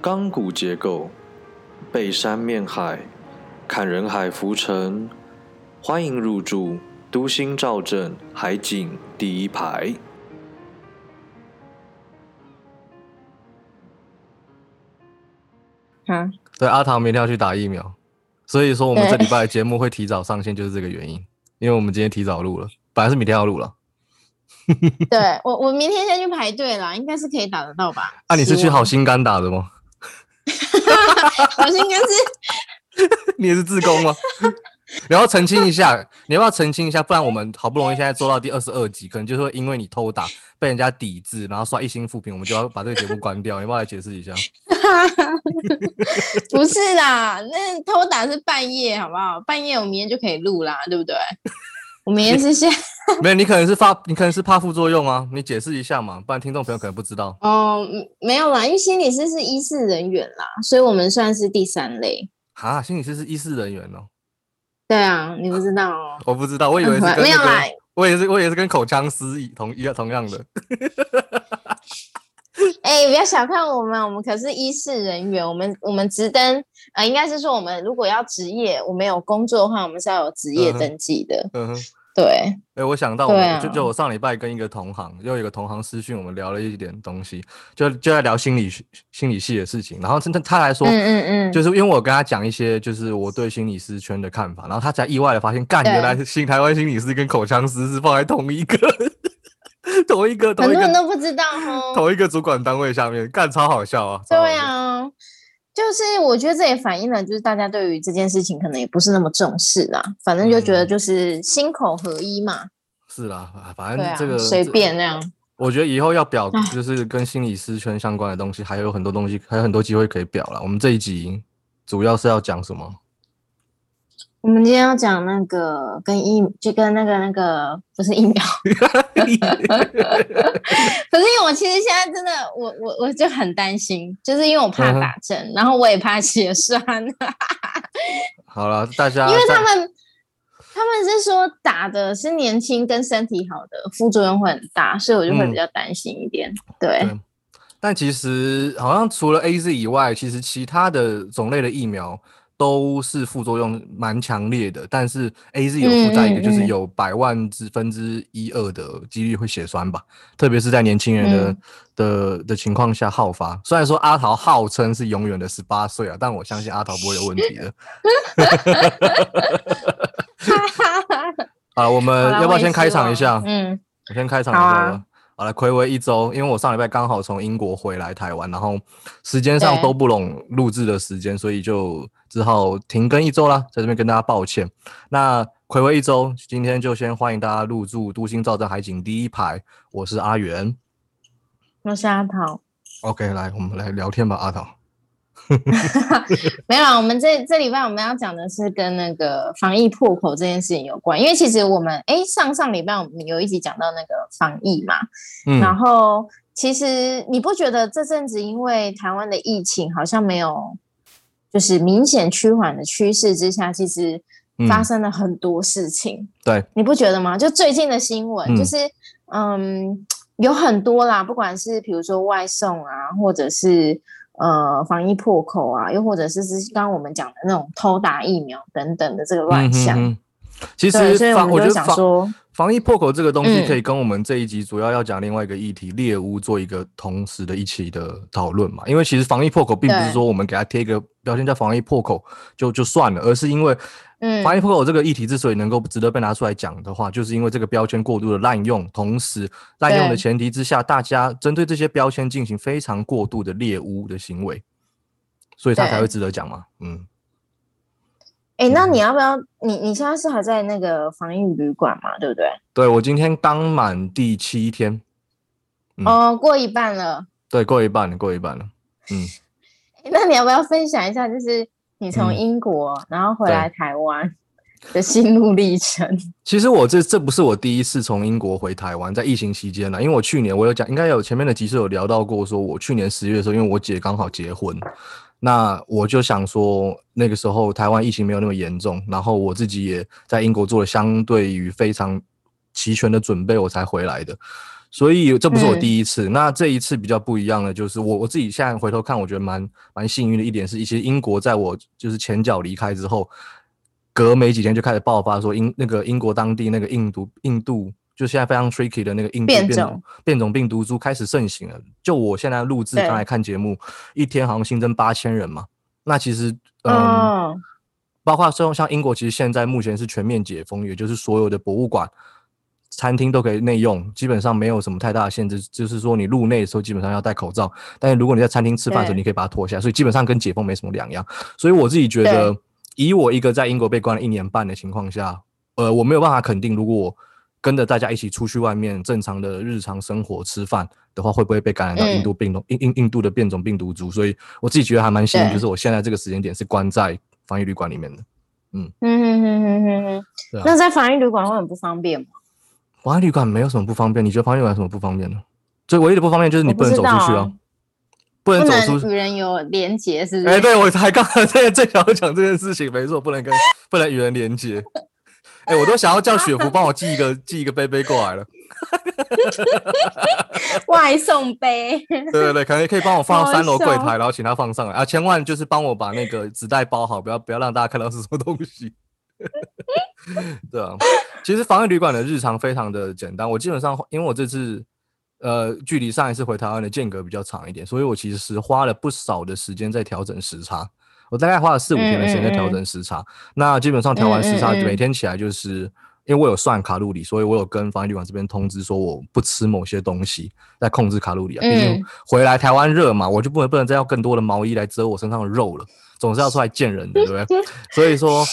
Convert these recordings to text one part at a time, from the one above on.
钢骨结构，背山面海，看人海浮沉。欢迎入住都心兆镇海景第一排。啊，对，阿唐明天要去打疫苗，所以说我们这礼拜节目会提早上线，就是这个原因。因为我们今天提早录了，本来是明天要录了。对我，我明天先去排队啦，应该是可以打得到吧？啊，你是去好心肝打的吗？好像应该是 你也是自工吗？你要澄清一下，你要不要澄清一下？不然我们好不容易现在做到第二十二集，可能就是会因为你偷打被人家抵制，然后刷一星负评，我们就要把这个节目关掉。你要不要来解释一下？不是啦？那偷打是半夜，好不好？半夜我明天就可以录啦，对不对？我明天是下 没有，你可能是怕，你可能是怕副作用啊，你解释一下嘛，不然听众朋友可能不知道。哦，嗯没有啦，因为心理师是医事人员啦，所以我们算是第三类。哈，心理师是医师人员哦，对啊，你不知道哦？我不知道，我以为是、那个、没有啦我也是，我也是跟口腔师一同一样同样的。哎、不要小看我们，我们可是医事人员，我们我们职登，呃，应该是说我们如果要职业，我们有工作的话，我们是要有职业登记的。嗯哼。对，哎、我想到就就我上礼拜跟一个同行，又有一个同行私讯，我们聊了一点东西，就就在聊心理学心理系的事情。然后他他来说，嗯嗯嗯，就是因为我跟他讲一些就是我对心理师圈的看法，然后他才意外的发现，干对原来新台湾心理师跟口腔师是放在同一个 同一个同一很多人个都不知道哦。同一个主管单位下面，干超好笑啊！对，啊，就是我觉得这也反映了，就是大家对于这件事情可能也不是那么重视啦，反正就觉得嗯就是心口合一嘛，是啦，啊反正这个，随这便那样。我觉得以后要表就是跟心理师圈相关的东西，还有很多东西，还有很多机会可以表了。我们这一集主要是要讲什么？我们今天要讲那个跟疫，就跟那个那个不是疫苗，可是因为我其实现在真的，我我我就很担心，就是因为我怕打针，然后我也怕血栓，好了，大家因为他在们他们是说打的是年轻跟身体好的，副作用会很大，所以我就会嗯。比较担心一点。对，对。但其实好像除了 A Z 以外，其实其他的种类的疫苗都是副作用蛮强烈的。但是 A Z 有附带一个，就是有百万之分之一二的几率会血栓吧，特别是在年轻人的、嗯的的情况下好发。虽然说阿桃号称是永远的十八岁啊，但我相信阿桃不会有问题的。啊，我们要不要先开场一下？嗯，我先开场一下吧。好了，暌违一周，因为我上礼拜刚好从英国回来台湾，然后时间上都不拢录制的时间，所以就只好停更一周啦，在这边跟大家抱歉。那暌违一周，今天就先欢迎大家入住都心造镇海景第一排，我是阿元。我是阿桃。OK，来，我们来聊天吧，阿桃。没有啦，我们这这礼拜我们要讲的是跟那个防疫破口这件事情有关，因为其实我们哎上上礼拜我们有一集讲到那个防疫嘛，然嗯，后其实你不觉得这阵子因为台湾的疫情好像没有就是明显趋缓的趋势之下，其实发嗯生了很多事情，对，你不觉得吗？就最近的新闻，嗯就是嗯有很多啦，不管是比如说外送啊，或者是呃防疫破口啊，又或者是是刚刚我们讲的那种偷打疫苗等等的这个乱象。嗯哼哼其，实我们就我觉得防想说，防疫破口这个东西，嗯可以跟我们这一集主要要讲另外一个议题猎巫做一个同时的一起的讨论嘛。因为其实防疫破口并不是说我们给它贴一个标签叫防疫破口就就算了，而是因为嗯防疫破口这个议题之所以能够值得被拿出来讲的话，就是因为这个标签过度的滥用，同时滥用的前提之下，大家针对这些标签进行非常过度的猎巫的行为，所以它才对会值得讲嘛。嗯，哎、那嗯你要不要？你你现在是还在那个防疫旅馆嘛？对不对？对我今天刚满第七天，嗯哦，过一半了。对，过一半了，过一半了。嗯。诶那你要不要分享一下，就是你从嗯英国、然后回来台湾的心路历程？其实我这这不是我第一次从英国回台湾，在疫情期间呢，因为我去年我有讲，应该有前面的集数有聊到过，说我去年十月的时候，因为我姐刚好结婚，那我就想说那个时候台湾疫情没有那么严重，然后我自己也在英国做了相对于非常齐全的准备，我才回来的。所以这不是我第一次。那这一次比较不一样的就是我我自己现在回头看，我觉得蛮蛮幸运的一点是，一些英国在我就是前脚离开之后，隔没几天就开始爆发，说英那个英国当地那个印度印度就现在非常 tricky 的那个印度变种变种病毒株开始盛行了。就我现在录制刚才看节目，一天好像新增八千人嘛。那其实嗯。包括说像英国，其实现在目前是全面解封，也就是所有的博物馆、餐厅都可以内用，基本上没有什么太大的限制。就是说你入内的时候基本上要戴口罩，但是如果你在餐厅吃饭的时候，你可以把它脱下，所以基本上跟解封没什么两样。所以我自己觉得，以我一个在英国被关了一年半的情况下，呃，我没有办法肯定，如果我跟着大家一起出去外面正常的日常生活吃饭的话，会不会被感染到印度病毒、印印印度的变种病毒株？所以我自己觉得还蛮幸运，就是我现在这个时间点是关在。防疫旅馆里面的，嗯嗯嗯嗯嗯嗯，那在防疫旅馆会很不方便吗？防疫旅馆没有什么不方便，你觉得防疫旅馆有什么不方便呢？最唯一的不方便就是你不能走出去啊，不能走出与人有连接，是不是？哎，对我才刚 刚在最想要讲这件事情，没错，不能跟 不能与人连接。哎，我都想要叫雪芙帮我寄一个 寄一个杯杯过来了。外送杯，对对对，可能可以帮我放到三楼柜台，然后请他放上来啊！千万就是帮我把那个纸袋包好，不要不要让大家看到是什么东西。对啊，其实防疫旅馆的日常非常的简单。我基本上因为我这次呃距离上一次回台湾的间隔比较长一点，所以我其实花了不少的时间在调整时差。我大概花了四五天的时间在调整时差。那基本上调完时差，每天起来就是。因为我有算卡路里，所以我有跟防疫旅馆这边通知说我不吃某些东西，在控制卡路里啊。毕竟回来台湾热嘛，我就不能不能再要更多的毛衣来遮我身上的肉了，总是要出来见人的，对不对？所以说，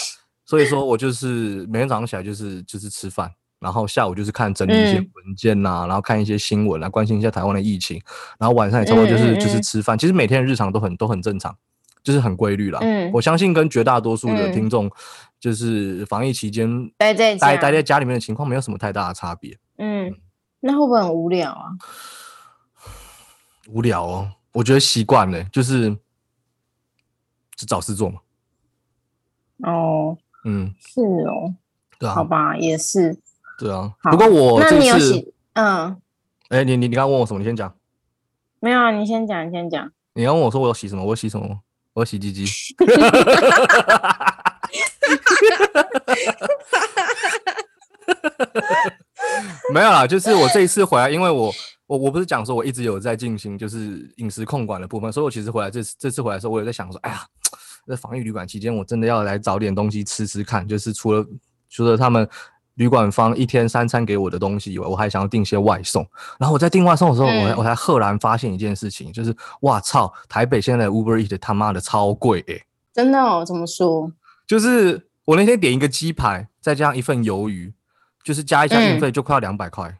所以说我就是每天早上起来就是就是吃饭，然后下午就是看整理一些文件呐，然后看一些新闻啊，关心一下台湾的疫情，然后晚上也差不多就是就是吃饭。其实每天的日常都很都很正常。就是很规律了，嗯，我相信跟绝大多数的听众，就是防疫期间待在待待在家里面的情况没有什么太大的差别，嗯，那会不会很无聊啊？无聊哦，我觉得习惯了，就是是找事做嘛。哦，嗯，是哦，对啊，好吧，也是，对啊。不过我那你有洗？嗯，哎，你你你刚问我什么？你先讲。没有啊，你先讲，你先讲。你要问我说我要洗什么？我洗什么？我洗鸡鸡，没有啦，就是我这一次回来，因为我我我不是讲说我一直有在进行就是饮食控管的部分，所以我其实回来这次这次回来的时候，我有在想说，哎呀，在防疫旅馆期间，我真的要来找点东西吃吃看，就是除了除了他们。旅馆方一天三餐给我的东西以外，我还想要订些外送。然后我在订外送的时候，我我才赫然发现一件事情，就是哇操，台北现在 Uber Eat 他妈的超贵哎！真的哦？怎么说？就是我那天点一个鸡排，再加上一份鱿鱼，就是加一下运费就快要两百块。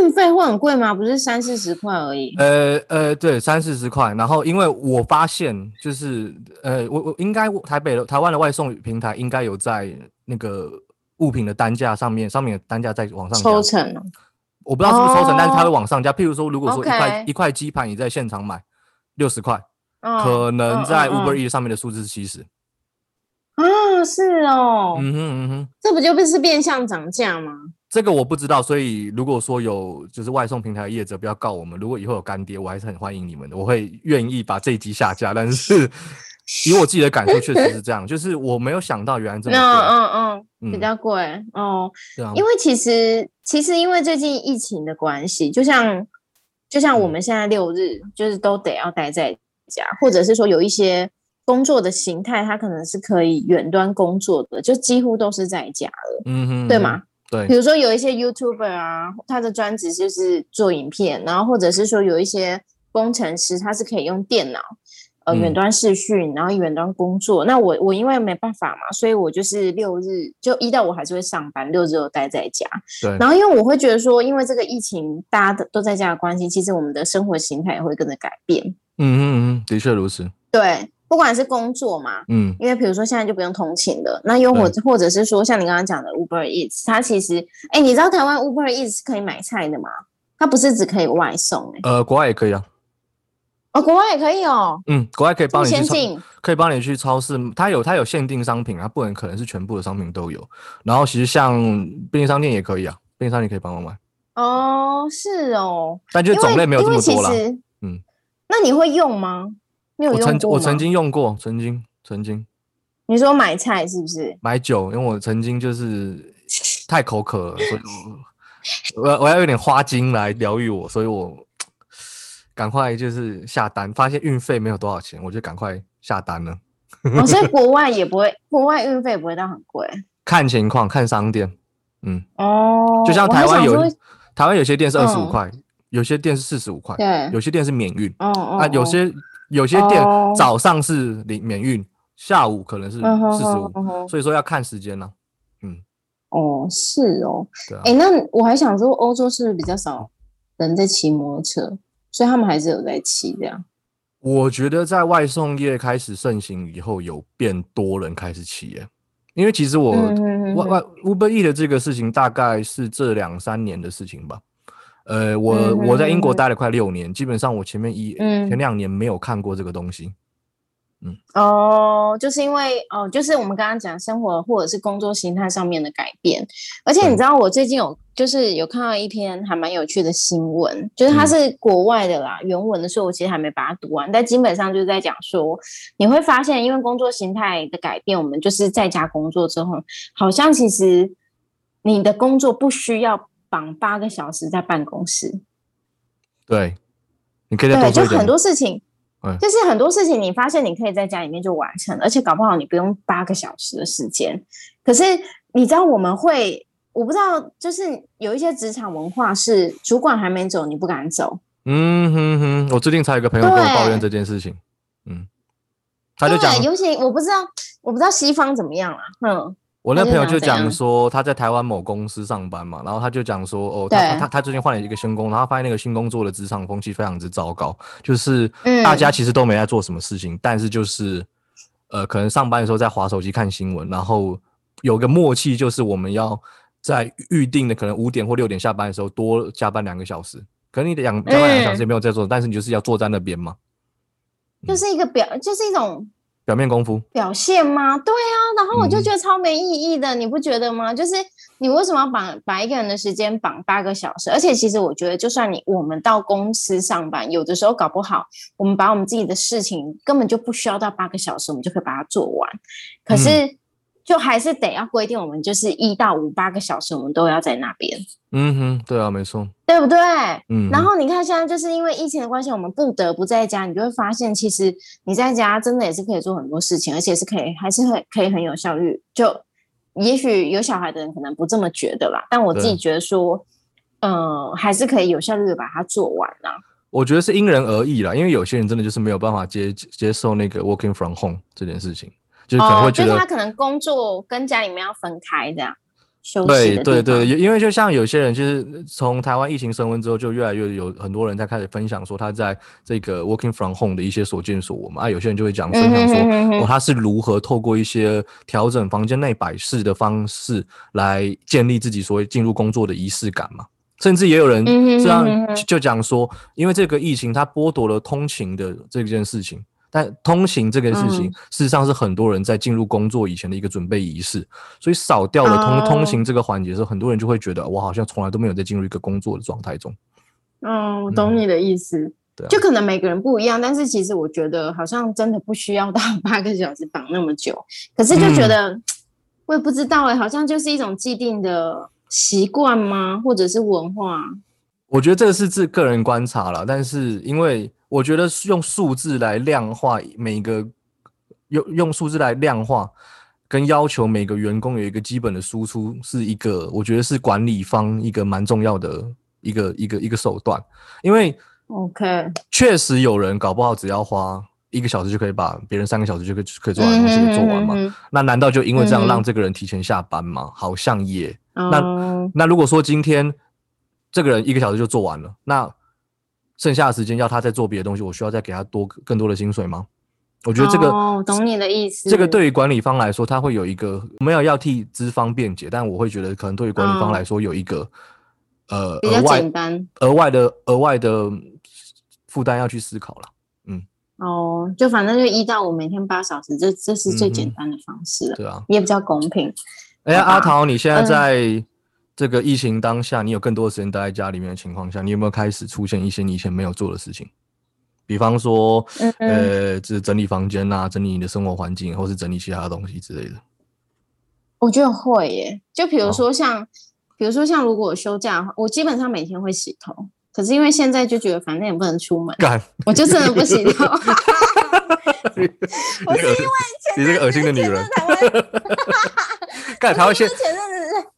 运费会很贵吗？不是三四十块而已。呃呃，对，三四十块。然后因为我发现，就是呃，我我应该台北的台湾的外送平台应该有在那个。物品的单价上面，上面的单价在往上抽成，我不知道是不是抽成，但是它会往上加。譬如说，如果说一块一块鸡排你在现场买六十块，可能在 Uber E 上面的数字是七十。啊，是哦，嗯哼嗯哼，这不就不是变相涨价吗？这个我不知道，所以如果说有就是外送平台的业者不要告我们，如果以后有干爹，我还是很欢迎你们的，我会愿意把这一集下架，但是。以我自己的感受，确实是这样，就是我没有想到原来这么贵，嗯嗯嗯，比较贵哦。对啊，因为其实其实因为最近疫情的关系，就像就像我们现在六日就是都得要待在家，或者是说有一些工作的形态，它可能是可以远端工作的，就几乎都是在家了，嗯哼，对吗？对，比如说有一些 YouTuber 啊，他的专职就是做影片，然后或者是说有一些工程师，他是可以用电脑。呃，远端视讯，然后远端工作。那我我因为没办法嘛，所以我就是六日就一到我还是会上班，六日都待在家。对。然后因为我会觉得说，因为这个疫情，大家都在家的关系，其实我们的生活形态也会跟着改变。嗯嗯嗯，的确如此。对，不管是工作嘛，嗯，因为比如说现在就不用通勤了，那又或或者是说像你刚刚讲的 Uber Eats，它其实，哎，你知道台湾 Uber Eats 是可以买菜的吗？它不是只可以外送，哎，呃，国外也可以啊。哦，国外也可以哦。嗯，国外可以帮你去，可以帮你去超市。它有它有限定商品啊，不能可能是全部的商品都有。然后其实像便利商店也可以啊，便利商店可以帮我买。哦，是哦，但就种类没有这么多了。嗯，那你会用吗？我用过吗？曾我曾经用过，曾经曾经你说买菜是不是？买酒，因为我曾经就是太口渴了，所以我我要我要有点花精来疗愈我，所以我赶快就是下单，发现运费没有多少钱，我就赶快下单了。哦，所以 国外也不会，国外运费不会到很贵看情况，看商店，嗯，哦。就像台湾有台湾有些店是二十五嗯块，有些店是四十五块，对有些店是免运。哦哦啊，有哦些有些店哦早上是零免运，下午可能是四十五，所以说要看时间呢。嗯，哦，是哦，哎，，那我还想说，欧洲是不是比较少人在骑摩托车，所以他们还是有在骑这样？我觉得在外送业开始盛行以后，有变多人开始骑耶。因为其实我外外 Uber E 的这个事情大概是这两三年的事情吧。呃，我嗯我在英国待了快六年，基本上我前面一嗯。前两年没有看过这个东西。嗯。哦，就是因为哦，就是我们刚刚讲生活或者是工作形态上面的改变，而且你知道，我最近有就是有看到一篇还蛮有趣的新闻，就是它嗯。是国外的啦，原文的，所以我其实还没把它读完，但基本上就是在讲说，你会发现，因为工作形态的改变，我们就是在家工作之后，好像其实你的工作不需要绑八个小时在办公室，对，你可以再对，多说一点吗。就很多事情嗯，就是很多事情，你发现你可以在家里面就完成，而且搞不好你不用八个小时的时间。可是你知道我们会，我不知道，就是有一些职场文化是主管还没走，你不敢走，嗯哼哼，我最近才有个朋友跟我抱怨对这件事情，嗯，他就讲，尤其我不知道，我不知道西方怎么样啊，嗯，我那朋友就讲说他在台湾某公司上班嘛，然后他就讲说哦，他他他最近换了一个新工，然后发现那个新工作的职场风气非常之糟糕，就是嗯。大家其实都没在做什么事情，但是就是呃，可能上班的时候在划手机看新闻，然后有个默契，就是我们要在预定的可能五点或六点下班的时候多加班两个小时，可能你两加班两个小时也没有在做，但是你就是要坐在那边嘛，就是一个表，就是一种表面功夫。表现吗？对啊，然后我就嗯觉得超没意义的，你不觉得吗？就是你为什么要绑把一个人的时间绑八个小时？而且其实我觉得，就算你我们到公司上班，有的时候搞不好，我们把我们自己的事情根本就不需要到八个小时，我们就可以把它做完。可嗯是就还是得要规定，我们就是一到五八个小时，我们都要在那边，嗯哼，对啊，没错，对不对？嗯，然后你看，现在就是因为疫情的关系，我们不得不在家，你就会发现，其实你在家真的也是可以做很多事情，而且是可以，还是会可以很有效率。就也许有小孩的人可能不这么觉得啦，但我自己对觉得说，呃，还是可以有效率的把它做完啦。我觉得是因人而异啦，因为有些人真的就是没有办法接接受那个 working from home 这件事情，就是可能哦，会觉得，就是他可能工作跟家里面要分开这样休息对对对，因为就像有些人，就是从台湾疫情升温之后，就越来越有很多人在开始分享说他在这个 working from home 的一些所见所闻嘛，啊，有些人就会讲分享嗯哼哼哼。说，哦，他是如何透过一些调整房间内摆饰的方式来建立自己所谓进入工作的仪式感嘛。甚至也有人这样就就讲说，因为这个疫情它剥夺了通勤的这件事情，但通行这个事情嗯事实上是很多人在进入工作以前的一个准备仪式，所以少掉了通、通行这个环节的时候，很多人就会觉得我好像从来都没有在进入一个工作的状态中。嗯，我懂你的意思。对啊就可能每个人不一样，但是其实我觉得好像真的不需要到八个小时绑那么久，可是就觉嗯得、我也不知道哎、好像就是一种既定的习惯吗，或者是文化？我觉得这个是自个人观察了，但是因为我觉得是用数字来量化每个用用数字来量化，跟要求每个员工有一个基本的输出，是一个我觉得是管理方一个蛮重要的一个一个一个手段，因为 OK，确实有人搞不好只要花一个小时就可以把别人三个小时就可以可以做完的东西给做完嘛，嗯那难道就因为这样让这个人提前下班吗？好像也。那那如果说今天这个人一个小时就做完了，那剩下的时间要他再做别的东西，我需要再给他多更多的薪水吗？我觉得这个，哦，懂你的意思。这个对于管理方来说，他会有一个没有要替资方辩解，但我会觉得可能对于管理方哦来说有一个、呃比较额外简单额外的额外的负担要去思考了。嗯哦，就反正就一到五每天八小时，这这是最简单的方式了，对啊，也比较公平。哎呀，阿桃，你现在嗯在这个疫情当下，你有更多的时间待在家里面的情况下，你有没有开始出现一些你以前没有做的事情？比方说，嗯嗯呃，就是整理房间啊，整理你的生活环境，或是整理其他的东西之类的。我觉得会耶，就比如哦说像，比如说像如果我休假的话，我基本上每天会洗头。可是因为现在就觉得反正也不能出门，干，我就真的不洗头。你 不是因为你这个恶心的女人，干，台湾现前阵子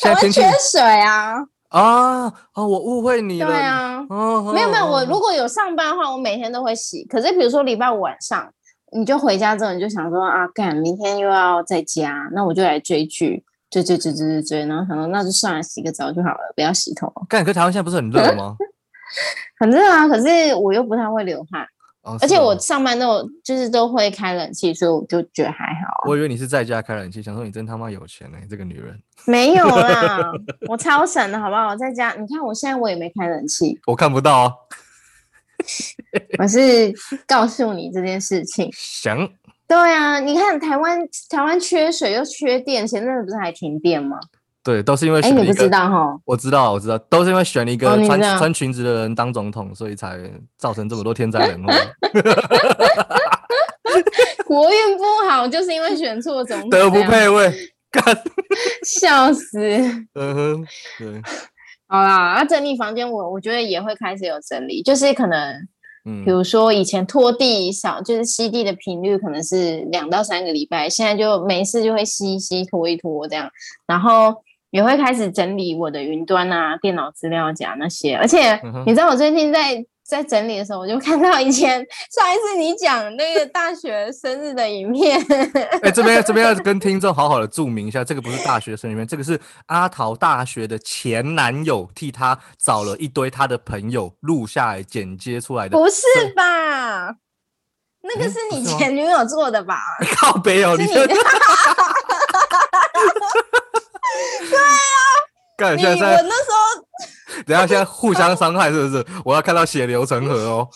现在天气缺水啊，啊啊，我误会你了对。啊，哦，没有没有，我哦如果有上班的话，我每天都会洗。可是比如说礼拜五晚上，你就回家之后，你就想说啊，干，明天又要在家，那我就来追剧，追追追追追追，然后想说那就算了，洗个澡就好了，不要洗头。干，可台湾现在不是很热吗？很热啊，可是我又不太会流汗，而且我上班都有就是都会开冷气，所以我就觉得还好。我以为你是在家开冷气，想说你真他妈有钱呢、这个女人。没有啦，我超省的好不好？我在家，你看我现在我也没开冷气，我看不到啊。我是告诉你这件事情。想对啊，你看台湾台湾缺水又缺电，前阵子不是还停电吗？对，都是因为哎，你不知道哈？我知道，我知道，都是因为选了一个穿、穿裙子的人当总统，所以才造成这么多天灾人祸。国运不好，就是因为选错总统，德不，配位，干，笑死。嗯哼，对，好啦，那整理房间，我我觉得也会开始有整理，就是可能嗯比，如说以前拖地少，就是吸地的频率可能是两到三个礼拜，现在就没事就会吸一吸、拖一拖这样，然后也会开始整理我的云端啊、电脑资料夹那些。而且嗯你知道我最近在在整理的时候，我就看到以前上一次你讲那个大学生日的影片，哎、这边这边要 跟听众好好的注明一下，这个不是大学生里面，这个是阿桃大学的前男友替他找了一堆他的朋友录下来剪接出来的。不是吧？那个嗯是你前女友做的吧？靠北哦，是你 你这干你现在我那时候 等下现在互相伤害是不是？我要看到血流成河哦。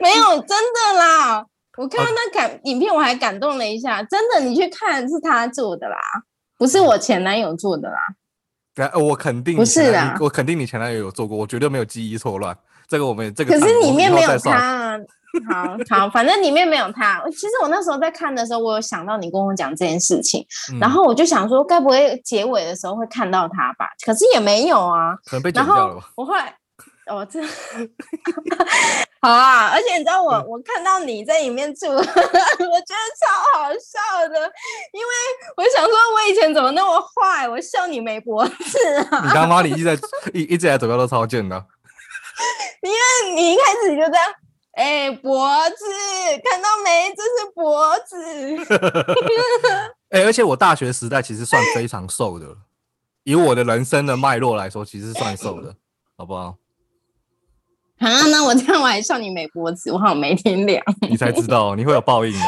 没有真的啦，我看到那感影片我还感动了一下，真的，你去看是他做的啦，不是我前男友做的啦。等下呃我肯定不是啦我肯定你前男友有做过，我绝对没有记忆错乱。这个我们这个可是里面没有他啊。好好，反正里面没有他。其实我那时候在看的时候，我有想到你跟我讲这件事情，嗯然后我就想说，该不会结尾的时候会看到他吧？可是也没有啊。可能被剪掉了吧？我后来，哦，这 好啊！而且你知道我，我看到你在里面住，我觉得超好笑的，因为我想说，我以前怎么那么坏？我笑你没脖子啊！你刚妈你一直在 一一直以来走标都超贱的。因为你一开始就这样，哎、脖子，看到没？这是脖子。哎、而且我大学时代其实算非常瘦的了，以我的人生的脉络来说，其实算瘦的，好不好？啊，那我这样我还笑你没脖子，我好像没天良。你才知道你会有报应的。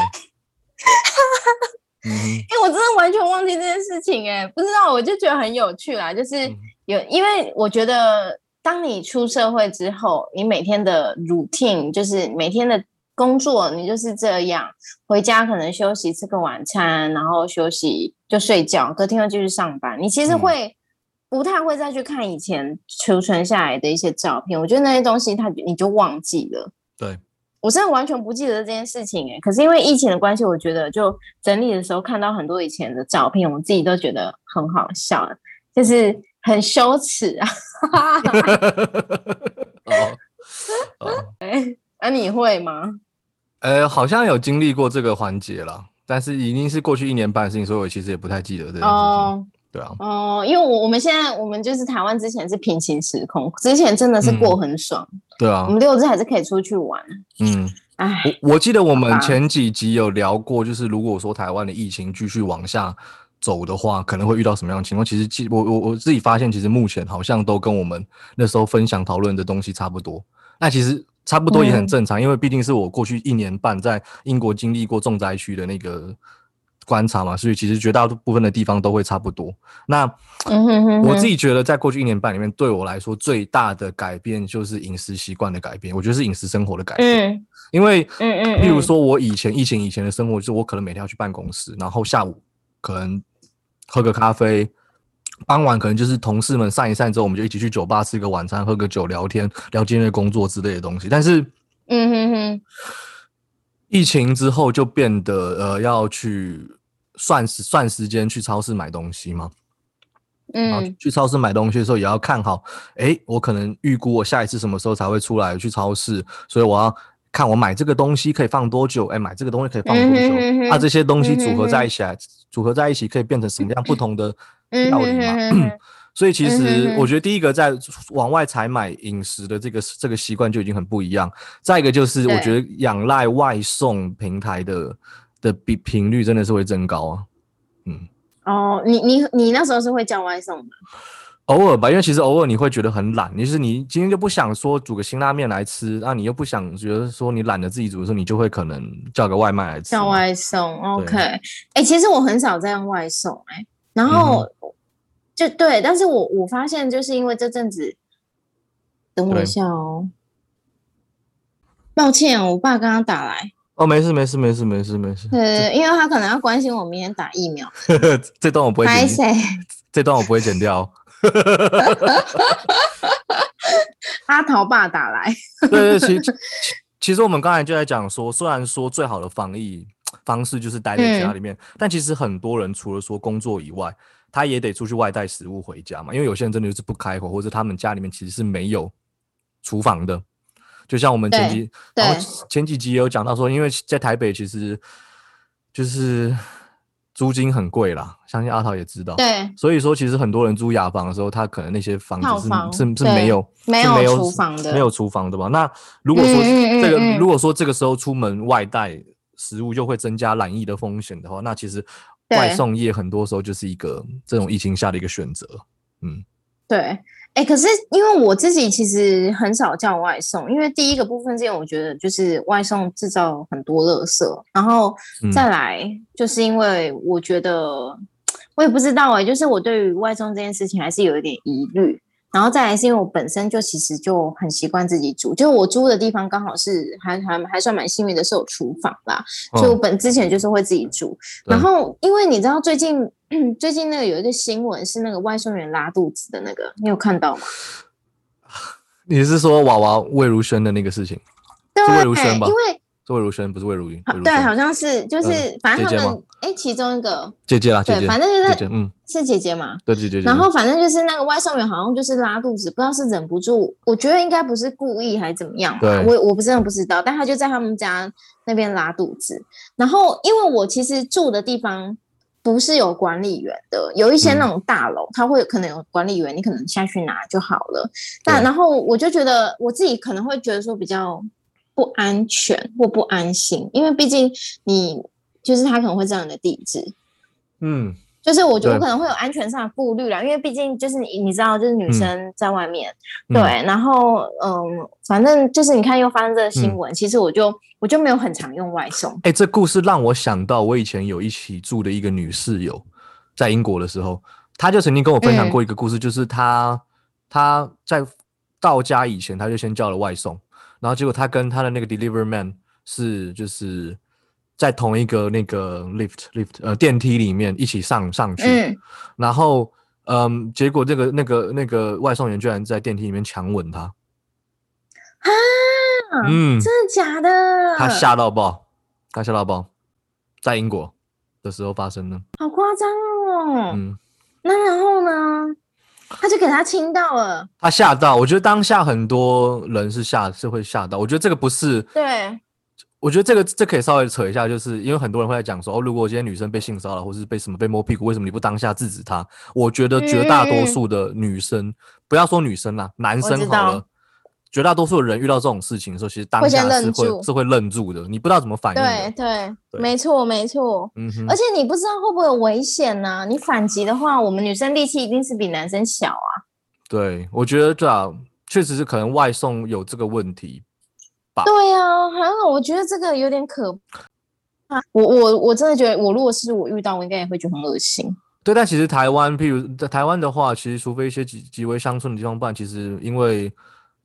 哎、我真的完全忘记这件事情、哎，不知道，我就觉得很有趣啦，就是嗯有，因为我觉得，当你出社会之后，你每天的 routine 就是每天的工作，你就是这样，回家可能休息，吃个晚餐，然后休息就睡觉，隔天又继续上班，你其实嗯会。不太会再去看以前储存下来的一些照片，我觉得那些东西它你就忘记了。对，我真的完全不记得这件事情哎、可是因为疫情的关系，我觉得就整理的时候看到很多以前的照片，我自己都觉得很好笑，就是很羞耻啊。哦哦，啊，你会吗？呃，好像有经历过这个环节了，但是已经是过去一年半的事情，所以我其实也不太记得这件事情。哦对啊，哦，因为我我们现在我们就是台湾之前是平行时空，之前真的是过很爽，对啊我，们六日还是可以出去玩。嗯，哎，我我记得我们前几集有聊过，就是如果说台湾的疫情继续往下走的话，可能会遇到什么样的情况？其实记我我我自己发现，其实目前好像都跟我们那时候分享讨论的东西差不多。那其实差不多也很嗯正常，因为毕竟是我过去一年半在英国经历过重灾区的那个观察嘛，所以其实绝大部分的地方都会差不多。那嗯哼哼哼，我自己觉得，在过去一年半里面，对我来说最大的改变就是饮食习惯的改变，我觉得是饮食生活的改变。嗯因为，嗯嗯如说我以前疫情以前的生活，就是我可能每天要去办公室，然后下午可能喝个咖啡，傍晚可能就是同事们散一散之后，我们就一起去酒吧吃个晚餐，喝个酒，聊天，聊今天的工作之类的东西。但是，嗯哼哼，疫情之后就变得呃要去算时算时间去超市买东西嘛。嗯去超市买东西的时候也要看好，诶，我可能预估我下一次什么时候才会出来去超市，所以我要看我买这个东西可以放多久，诶，买这个东西可以放多久，嗯哼哼哼那这些东西组合在一起来，组合在一起可以变成什么样不同的嗯料理嘛？哼哼哼 所以其实我觉得第一个在往外采买饮食的这个这个习惯就已经很不一样，再一个就是我觉得仰赖外送平台的的比频率真的是会增高啊，嗯。哦，你你你那时候是会叫外送的？偶尔吧，因为其实偶尔你会觉得很懒，就是你今天就不想说煮个辛拉面来吃，那、你又不想觉得说你懒得自己煮的时候，你就会可能叫个外卖来吃。叫外送，OK。哎、其实我很少在用外送、哎，然后、嗯就对，但是我我发现就是因为这阵子，等我一下哦，抱歉，我爸刚刚打来，哦，没事没事没事没事没事，呃，因为他可能要关心我明天打疫苗，这段我不会拍剪，谁？这段我不会剪掉。阿桃爸打来，对对，其其其实我们刚才就在讲说，虽然说最好的防疫方式就是待在家嗯。里面，但其实很多人除了说工作以外，他也得出去外带食物回家嘛，因为有些人真的就是不开火，或者他们家里面其实是没有厨房的。就像我们前几，然后前几集也有讲到说，因为在台北其实就是租金很贵啦，相信阿桃也知道。对，所以说，其实很多人租雅房的时候，他可能那些房子是是是没有没有有厨房的没有厨房的吧？那如果说嗯嗯嗯这个，嗯如果说这个时候出门外带食物，就会增加染疫的风险的话，那其实外送业很多时候就是一个这种疫情下的一个选择。嗯，对，哎、可是因为我自己其实很少叫外送，因为第一个部分是因为我觉得就是外送制造很多垃圾，然后嗯再来就是因为我觉得我也不知道哎、就是我对于外送这件事情还是有一点疑虑。然后再来是因为我本身就其实就很习惯自己煮，就我租的地方刚好是还还还算蛮幸运的，是有厨房啦，所以我嗯本之前就是会自己煮。然后因为你知道最近 最近那个有一个新闻是那个外送员拉肚子的那个，你有看到吗？你是说娃娃魏如萱的那个事情？对，魏如萱吧因为是魏如萱，不是魏如云。好对，好像是就是嗯反正他们哎，其中一个姐姐啦，姐对，反正就是嗯，是姐姐嘛。对姐姐。然后反正就是那个外送员好像就是拉肚子，不知道是忍不住，我觉得应该不是故意还是怎么样吧，对我我不真的不知道，但他就在他们家那边拉肚子。然后因为我其实住的地方不是有管理员的，有一些那嗯种大楼，它会可能有管理员，你可能下去拿就好了。但然后我就觉得我自己可能会觉得说比较不安全或不安心，因为毕竟你就是他可能会知道你的地址，嗯，就是我觉得我可能会有安全上的顾虑啦，因为毕竟就是你你知道，就是女嗯。生在外面，嗯。对，然后嗯，反正就是你看又发生这个新嗯。闻，其实我就我就没有很常用外送，哎、这故事让我想到我以前有一起住的一个女室友，在英国的时候，她就曾经跟我分享嗯。过一个故事，就是她她在到家以前，她就先叫了外送，然后结果她跟她的那个 deliver man 是就是在同一个那个 lift lift 呃电梯里面一起上上去，嗯，然后嗯，结果这个那个那个外送员居然在电梯里面强吻他，啊，嗯，真的假的？他吓到爆，他吓到爆，在英国的时候发生的。好夸张哦。嗯，那然后呢？他就给他亲到了，他吓到，我觉得当下很多人是吓是会吓到，我觉得这个不是，对，我觉得这个这可以稍微扯一下，就是因为很多人会在讲说，哦，如果今天女生被性骚扰或是被什么被摸屁股，为什么你不当下制止她？我觉得绝大多数的女生，不要说女生啦，男生好了。绝大多数的人遇到这种事情的时候，其实当下是会是会愣住的，你不知道怎么反应对的。对，对没错没错。嗯哼，而且你不知道会不会有危险呢、你反击的话，我们女生力气一定是比男生小啊。对，我觉得对啊，确实是可能外送有这个问题，对呀、还好，我觉得这个有点可怕。我我我真的觉得，我如果是我遇到，我应该也会觉得很恶心。对，但其实台湾，譬如在台湾的话，其实除非一些极极为乡村的地方，不然其实因为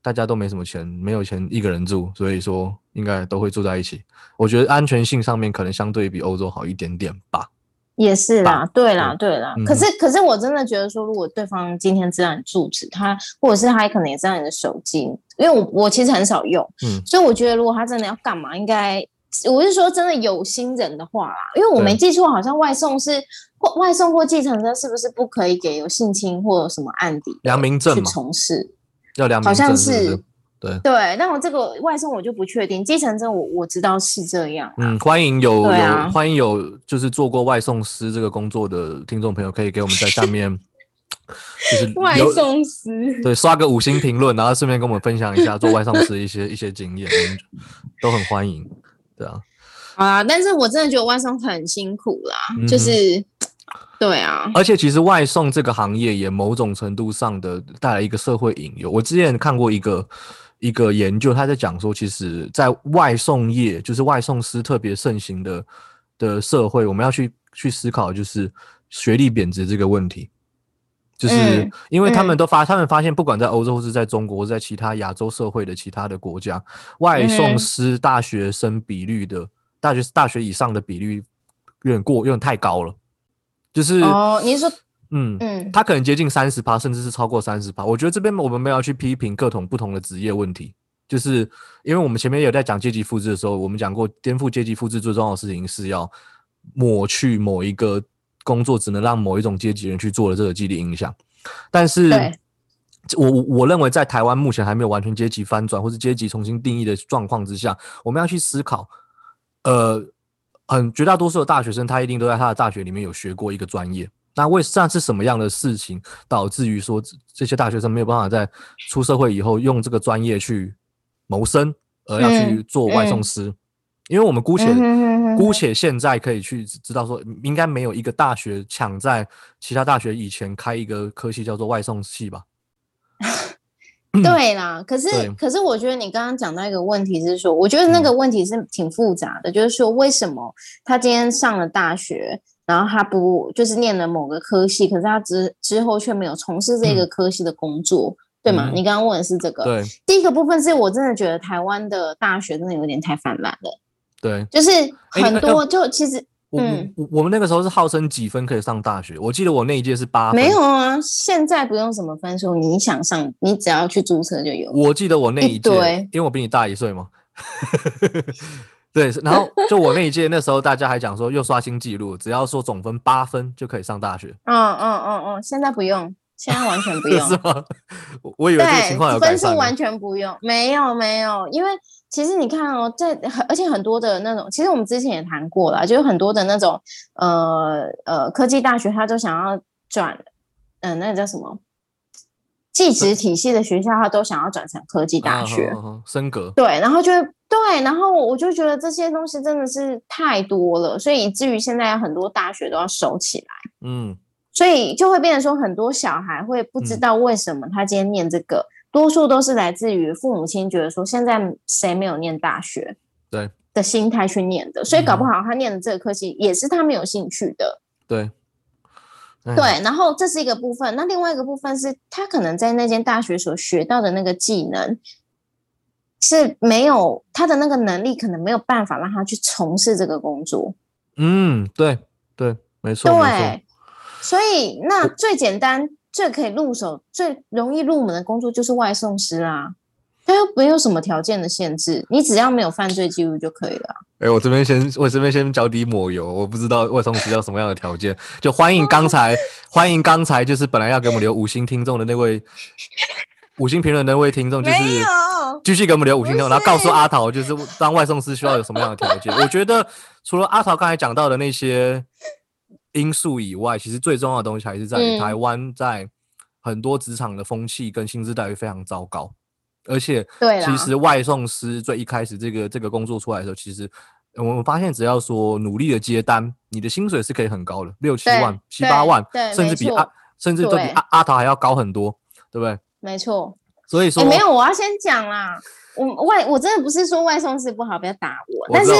大家都没什么钱，没有钱一个人住，所以说应该都会住在一起。我觉得安全性上面可能相对比欧洲好一点点吧。也是啦，吧对啦，对啦。嗯可是，可是我真的觉得说，如果对方今天知道你住址，他或者是他可能也知道你的手机，因为我我其实很少用，嗯所以我觉得如果他真的要干嘛，应该我是说真的有心人的话啦，因为我对没记错，好像外送是或外送或计程车是不是不可以给有性侵或有什么案底良民证去，从事？要良民好像证是？对，对，但我这个外送我就不确定，计程车我我知道是这样。嗯，欢迎有啊有欢迎有就是做过外送师这个工作的听众朋友，可以给我们在下面就是 外送师，对刷个五星评论，然后顺便跟我们分享一下做外送师的一些 一些经验，都很欢迎。对啊，啊，但是我真的觉得外送很辛苦啦，嗯就是 对啊，而且其实外送这个行业也某种程度上的带来一个社会隐忧。我之前看过一个一个研究，他在讲说，其实，在外送业，就是外送师特别盛行的的社会，我们要去去思考，就是学历贬值这个问题。就是嗯因为他们嗯都发，他们发现，不管在欧洲或是在中国，或是在其他亚洲社会的其他的国家，外送嗯师大学生比率的大学大学以上的比率有点过，有点太高了。就是哦，你是说嗯，嗯他可能接近三十趴，甚至是超过三十趴。我觉得这边我们没有要去批评各种不同的职业问题，就是因为我们前面有在讲阶级复制的时候，我们讲过颠覆阶级复制最重要的事情是要抹去某一个工作只能让某一种阶级人去做了这个激励影响。但是，我我我认为在台湾目前还没有完全阶级翻转或是阶级重新定义的状况之下，我们要去思考，呃，很绝大多数的大学生他一定都在他的大学里面有学过一个专业。那为那是什么样的事情导致于说这这些大学生没有办法在出社会以后用这个专业去谋生，而要去嗯做外送嗯师？因为我们姑且、姑且现在可以去知道说，应该没有一个大学抢在其他大学以前开一个科系叫做外送系吧？对啦，可是可是我觉得你刚刚讲到一个问题是说，我觉得那个问题是挺复杂的，就是说为什么他今天上了大学，然后他不就是念了某个科系，可是他之之后却没有从事这个科系的工作，对吗？嗯你刚刚问的是这个。对第一个部分是我真的觉得台湾的大学真的有点太泛滥了，对，就是很多就其实我、嗯我我们那个时候是号称几分可以上大学，我记得我那一届是八分，没有啊，现在不用什么分数，你想上，你只要去注册就有。我记得我那一一届，堆因为我比你大一岁嘛。对，然后就我那一届，那时候大家还讲说又刷新纪录，只要说总分八分就可以上大学，嗯嗯嗯嗯，现在不用，现在完全不 用。是吗？我我以为这个情况有。分数完全不用，没有没有，因为其实你看哦，在很而且很多的那种，其实我们之前也谈过了，就是很多的那种呃呃科技大学，他都想要转，嗯、那个叫什么？技职体系的学校，他都想要转成科技大学，升格，对，然后就对，然后我就觉得这些东西真的是太多了，所以以至于现在很多大学都要收起来。嗯，所以就会变成说，很多小孩会不知嗯道为什么他今天念这个，多数都是来自于父母亲觉得说，现在谁没有念大学对的心态去念的，所以搞不嗯好他念的这个科系也是他没有兴趣的。对，哎，对，然后这是一个部分，那另外一个部分是他可能在那间大学所学到的那个技能。是没有他的那个能力，可能没有办法让他去从事这个工作。嗯，对对，没错，没错，对，所以那最简单、最可以入手、最容易入门的工作就是外送师啦。他又没有什么条件的限制，你只要没有犯罪记录就可以了。哎、我这边先，我这边先脚底抹油，我不知道外送师要什么样的条件，就欢迎刚才，欢迎刚才就是本来要给我们留五星听众的那位五星评论的那位听众，就是继续给我们留五星听众，然后告诉阿桃，就是当外送师需要有什么样的条件。我觉得除了阿桃刚才讲到的那些因素以外，其实最重要的东西还是在于嗯台湾在很多职场的风气跟薪资待遇非常糟糕，而且对其实外送师最一开始这个这个工作出来的时候，其实呃我们发现只要说努力的接单，你的薪水是可以很高的，六七万、七八万，对甚至比阿甚至都比阿阿桃还要高很多，对不对？没错。哎、所以说没有，我要先讲啦。我外我真的不是说外送师不好，不要打我。但是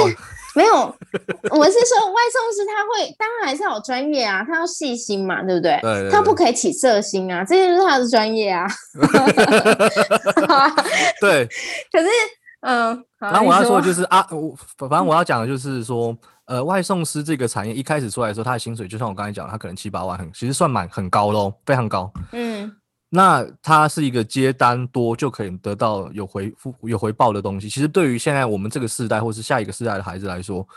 没有，我是说外送师他会，当然还是要有专业啊，他要细心嘛，对不对？他不可以起色心啊，这就是他的专业啊。对，可是，嗯，好然后我要说的就是啊，我反正我要讲的就是说，呃，外送师这个产业一开始出来的时候，他的薪水就像我刚才讲，他可能七八万，很其实算蛮很高喽，非常高。嗯，那它是一个接单多就可以得到有回复有回报的东西。其实对于现在我们这个世代或是下一个世代的孩子来说，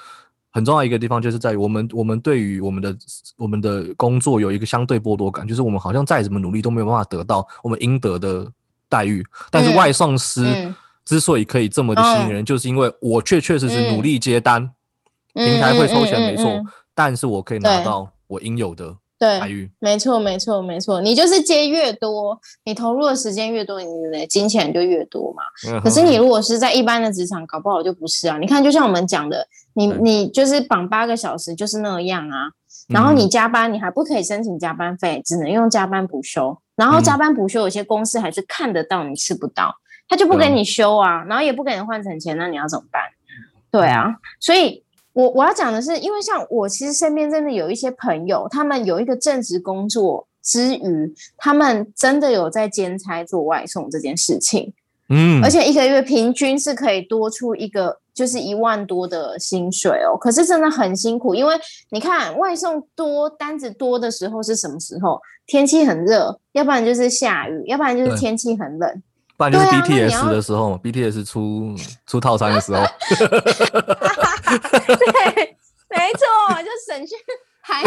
很重要一个地方就是在于我们我们对于我们的我们的工作有一个相对剥夺感，就是我们好像再怎么努力都没有办法得到我们应得的待遇。但是外送师之所以可以这么的吸引人，就是因为我确确实实努力接单，平台会抽钱没错，但是我可以拿到我应有的。对，没错，没错，没错。你就是接越多，你投入的时间越多，你的金钱就越多嘛。可是你如果是在一般的职场，搞不好就不是啊。你看，就像我们讲的，你你就是绑八个小时，就是那样啊。然后你加班，你还不可以申请加班费，只能用加班补休。然后加班补休，有些公司还是看得到你吃不到，他就不给你休啊，然后也不给你换成钱，那你要怎么办？对啊，所以。我我要讲的是，因为像我其实身边真的有一些朋友，他们有一个正职工作之余，他们真的有在兼差做外送这件事情，嗯，而且一个月平均是可以多出一个就是一万多的薪水哦。可是真的很辛苦，因为你看外送多单子多的时候是什么时候？天气很热，要不然就是下雨，要不然就是天气很冷。不然就是 BTS 的时候，BTS 出出套餐的时候，错，就省去。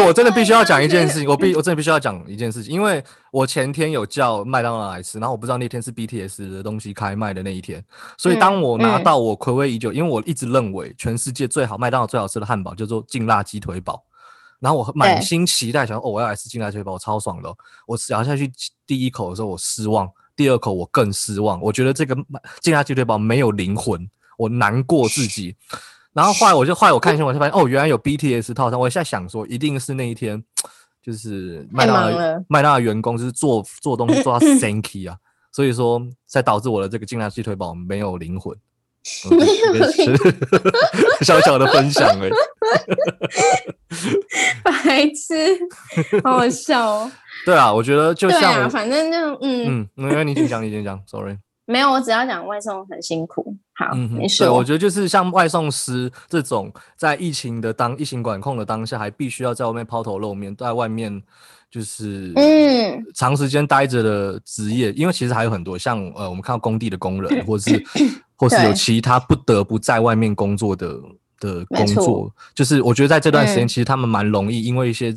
我真的必须要讲一件事情，我必我真的必须要讲一件事情，因为我前天有叫麦当劳来吃，然后我不知道那天是 BTS 的东西开卖的那一天，所以当我拿到我暌违已久，因为我一直认为全世界最好麦当劳最好吃的汉堡叫做劲辣鸡腿堡，然后我满心期待想哦我要来吃劲辣鸡腿堡，我超爽的，我咬下去第一口的时候我失望。第二口我更失望，我觉得这个劲辣鸡腿堡没有灵魂，我难过自己。然后后来我就后来我看新闻才发现，哦，原来有 BTS 套餐。我现在想说，一定是那一天，就是麦当劳麦当劳员工就是做做东西做到 thanky 啊，所以说才导致我的这个劲辣鸡腿堡没有灵魂。小小的分享哎，白痴，好好笑哦。对啊，我觉得就像，反正就嗯嗯，因为你先讲，你先讲，sorry。没有，我只要讲外送很辛苦。好，没事。对，我觉得就是像外送师这种，在疫情的当疫情管控的当下，还必须要在外面抛头露面，在外面就是嗯长时间待着的职业，因为其实还有很多像呃，我们看到工地的工人，或者是 或是有其他不得不在外面工作的的工作，就是我觉得在这段时间，其实他们蛮容易因为一些。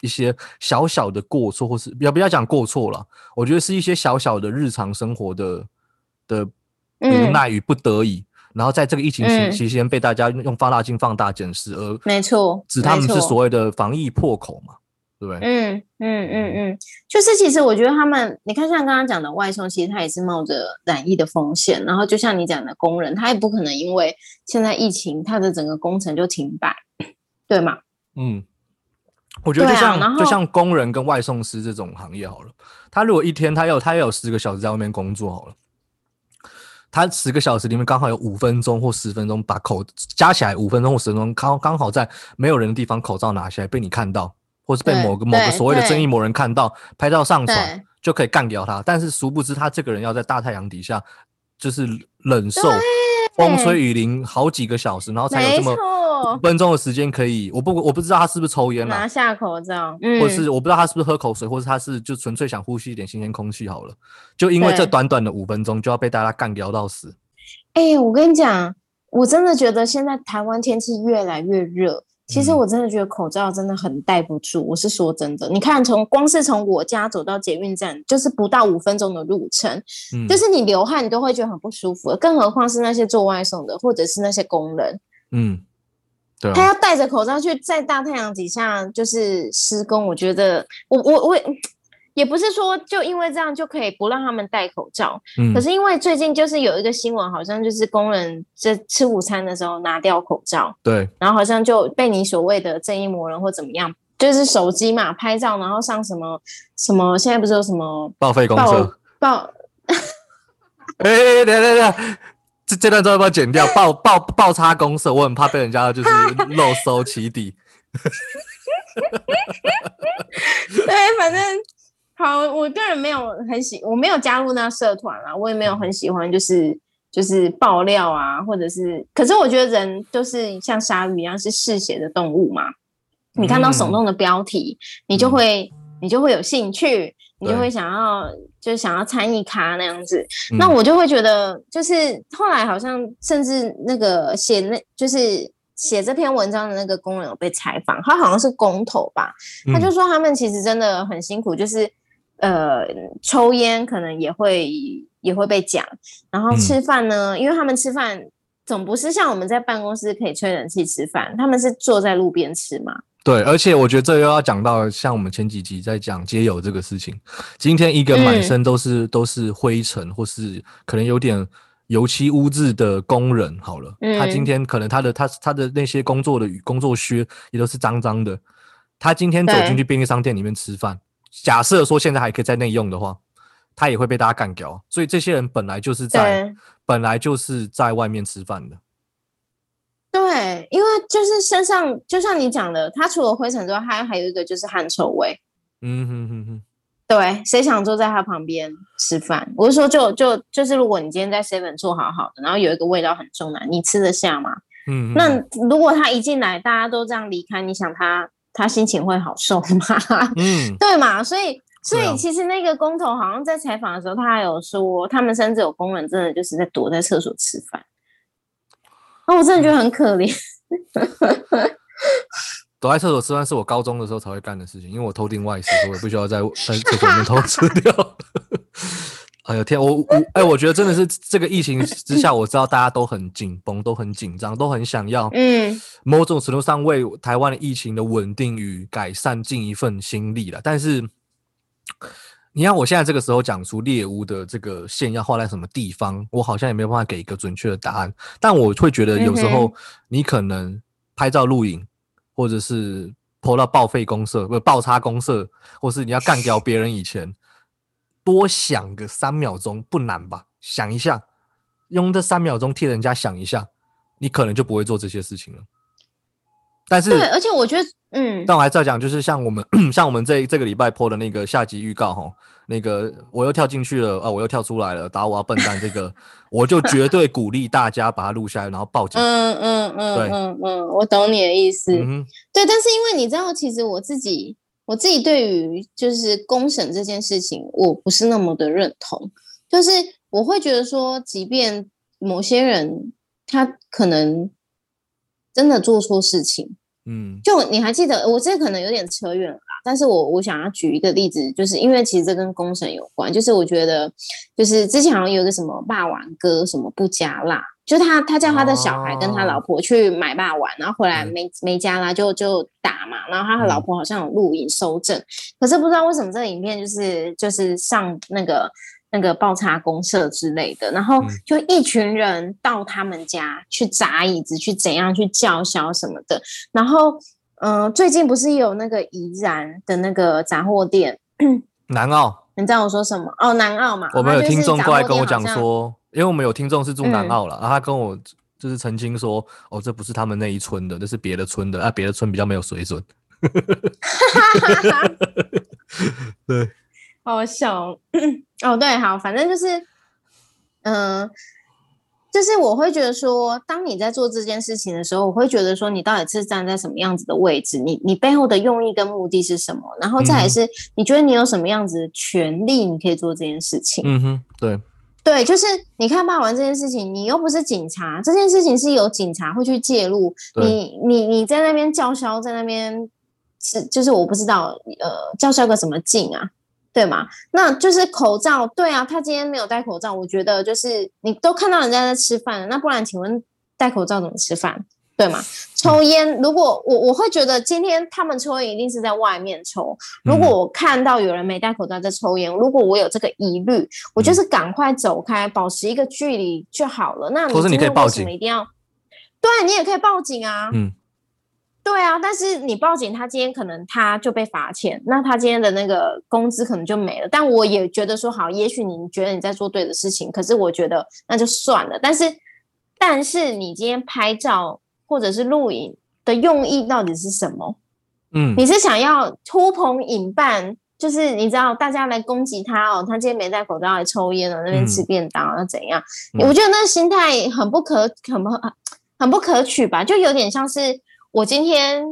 一些小小的过错，或是不要不要讲过错了，我觉得是一些小小的日常生活的的无奈与不得已，然后在这个疫情期期间被大家用放大镜放大检视，而没错，指他们是所谓的防疫破口嘛，对不对？嗯嗯嗯嗯，就是其实我觉得他们，你看像刚刚讲的外送，其实他也是冒着染疫的风险，然后就像你讲的工人，他也不可能因为现在疫情，他的整个工程就停摆，对吗？嗯。我觉得就像就像工人跟外送师这种行业好了，他如果一天他有他要有十个小时在外面工作好了，他十个小时里面刚好有五分钟或十分钟把口加起来五分钟或十分钟刚刚好在没有人的地方口罩拿下来被你看到，或是被某个某个所谓的正义某人看到拍照上传就可以干掉他，但是殊不知他这个人要在大太阳底下就是忍受风吹雨淋好几个小时，然后才有这么。五分钟的时间可以，我不我不知道他是不是抽烟了，拿下口罩，或是我不知道他是不是喝口水，或是他是就纯粹想呼吸一点新鲜空气好了。就因为这短短的五分钟，就要被大家干聊到死。哎，我跟你讲，我真的觉得现在台湾天气越来越热，其实我真的觉得口罩真的很戴不住。我是说真的，你看从光是从我家走到捷运站，就是不到五分钟的路程，就是你流汗你都会觉得很不舒服，更何况是那些做外送的，或者是那些工人，嗯。他要戴着口罩去在大太阳底下就是施工，我觉得我我我也不是说就因为这样就可以不让他们戴口罩，嗯，可是因为最近就是有一个新闻，好像就是工人在吃午餐的时候拿掉口罩，对，然后好像就被你所谓的正义魔人或怎么样，就是手机嘛拍照，然后上什么什么，现在不是有什么报废公司报，哎，等等等。这这段要不要剪掉？爆爆爆差公社，我很怕被人家就是 漏收起底。对，反正好，我个人没有很喜，我没有加入那社团啊，我也没有很喜欢，就是就是爆料啊，或者是，可是我觉得人就是像鲨鱼一样是嗜血的动物嘛。你看到耸动的标题，你就会你就会有兴趣，你就会想要就想要参与咖那样子。那我就会觉得，就是后来好像甚至那个写那就是写这篇文章的那个工人有被采访，他好像是工头吧，他就说他们其实真的很辛苦，就是。呃，抽烟可能也会也会被讲，然后吃饭呢，因为他们吃饭总不是像我们在办公室可以吹冷气吃饭，他们是坐在路边吃嘛。对，而且我觉得这又要讲到像我们前几集在讲街友这个事情，今天一个满身都是都是灰尘或是可能有点油漆污渍的工人，好了，他今天可能他的他他的那些工作的工作靴也都是脏脏的，他今天走进去便利商店里面吃饭。假设说现在还可以在内用的话，他也会被大家干掉。所以这些人本来就是在本来就是在外面吃饭的。对，因为就是身上，就像你讲的，他除了灰尘之外，它还有一个就是汗臭味。嗯哼哼哼。对，谁想坐在他旁边吃饭？我是说，就就就是，如果你今天在 Seven 坐好好的，然后有一个味道很重的，你吃得下吗？嗯。那如果他一进来，大家都这样离开，你想他？他心情会好受吗？嗯，对嘛，所以所以其实那个工头好像在采访的时候，他还有说，他们甚至有工人真的就是在躲在厕所吃饭。哦，我真的觉得很可怜。躲在厕所吃饭是我高中的时候才会干的事情，因为我偷订外食，我也不需要在在厕所里面偷吃 掉。哎呦天，我我哎，我觉得真的是这个疫情之下，我知道大家都很紧绷，都很紧张，都很想要，嗯，某种程度上为台湾的疫情的稳定与改善尽一份心力了。但是，你看我现在这个时候讲出猎物的这个线要画在什么地方，我好像也没有办法给一个准确的答案。但我会觉得有时候你可能拍照录影，或者是拖到报废公社，不爆差公社，或是你要干掉别人以前。多想个三秒钟不难吧？想一下，用这三秒钟替人家想一下，你可能就不会做这些事情了。但是，对，而且我觉得，嗯，但我还是要讲，就是像我们，像我们这这个礼拜播的那个下集预告哈，那个我又跳进去了啊，我又跳出来了，打我啊笨蛋！这个 我就绝对鼓励大家把它录下来，然后报警。嗯嗯嗯，对，嗯嗯，我懂你的意思。嗯对，但是因为你知道，其实我自己。我自己对于就是公审这件事情，我不是那么的认同。就是我会觉得说，即便某些人他可能真的做错事情，嗯，就你还记得，我这可能有点扯远了啦。但是我我想要举一个例子，就是因为其实这跟公审有关。就是我觉得，就是之前好像有个什么霸王哥什么不加辣。就他，他叫他的小孩跟他老婆去买霸王，然后回来没没加辣，就就打嘛。然后他和老婆好像有录影收证，可是不知道为什么这个影片就是就是上那个那个爆茶公社之类的，然后就一群人到他们家去砸椅子，去怎样去叫嚣什么的。然后，嗯，最近不是有那个宜然的那个杂货店，南澳，你知道我说什么？哦，南澳嘛。我们有听众过来跟我讲说。因为我们有听众是住南澳了，然后他跟我就是澄清说，哦，这不是他们那一村的，这是别的村的，啊，别的村比较没有水准。对，好笑 哦，对，好，反正就是，嗯，就是我会觉得说，当你在做这件事情的时候，我会觉得说，你到底是站在什么样子的位置，你你背后的用意跟目的是什么，然后再来是，你觉得你有什么样子的权利，你可以做这件事情。嗯哼，对。对，就是你看骂完这件事情，你又不是警察，这件事情是有警察会去介入。你你你在那边叫嚣，在那边是就是我不知道，呃，叫嚣个什么劲啊？对吗？那就是口罩，对啊，他今天没有戴口罩，我觉得就是你都看到人家在吃饭了，那不然请问戴口罩怎么吃饭？对吗？抽烟，如果我我会觉得今天他们抽烟一定是在外面抽。如果我看到有人没戴口罩在抽烟，如果我有这个疑虑，我就是赶快走开，保持一个距离就好了。那或者你可以报警，一定要对，你也可以报警啊。嗯，对啊，但是你报警，他今天可能他就被罚钱，那他今天的那个工资可能就没了。但我也觉得说好，也许你觉得你在做对的事情，可是我觉得那就算了。但是，但是你今天拍照。或者是录影的用意到底是什么？嗯，你是想要呼朋引伴就是你知道大家来攻击他哦，他今天没戴口罩来抽烟了，那边吃便当那怎样？我觉得那心态很不可很不很不可取吧，就有点像是我今天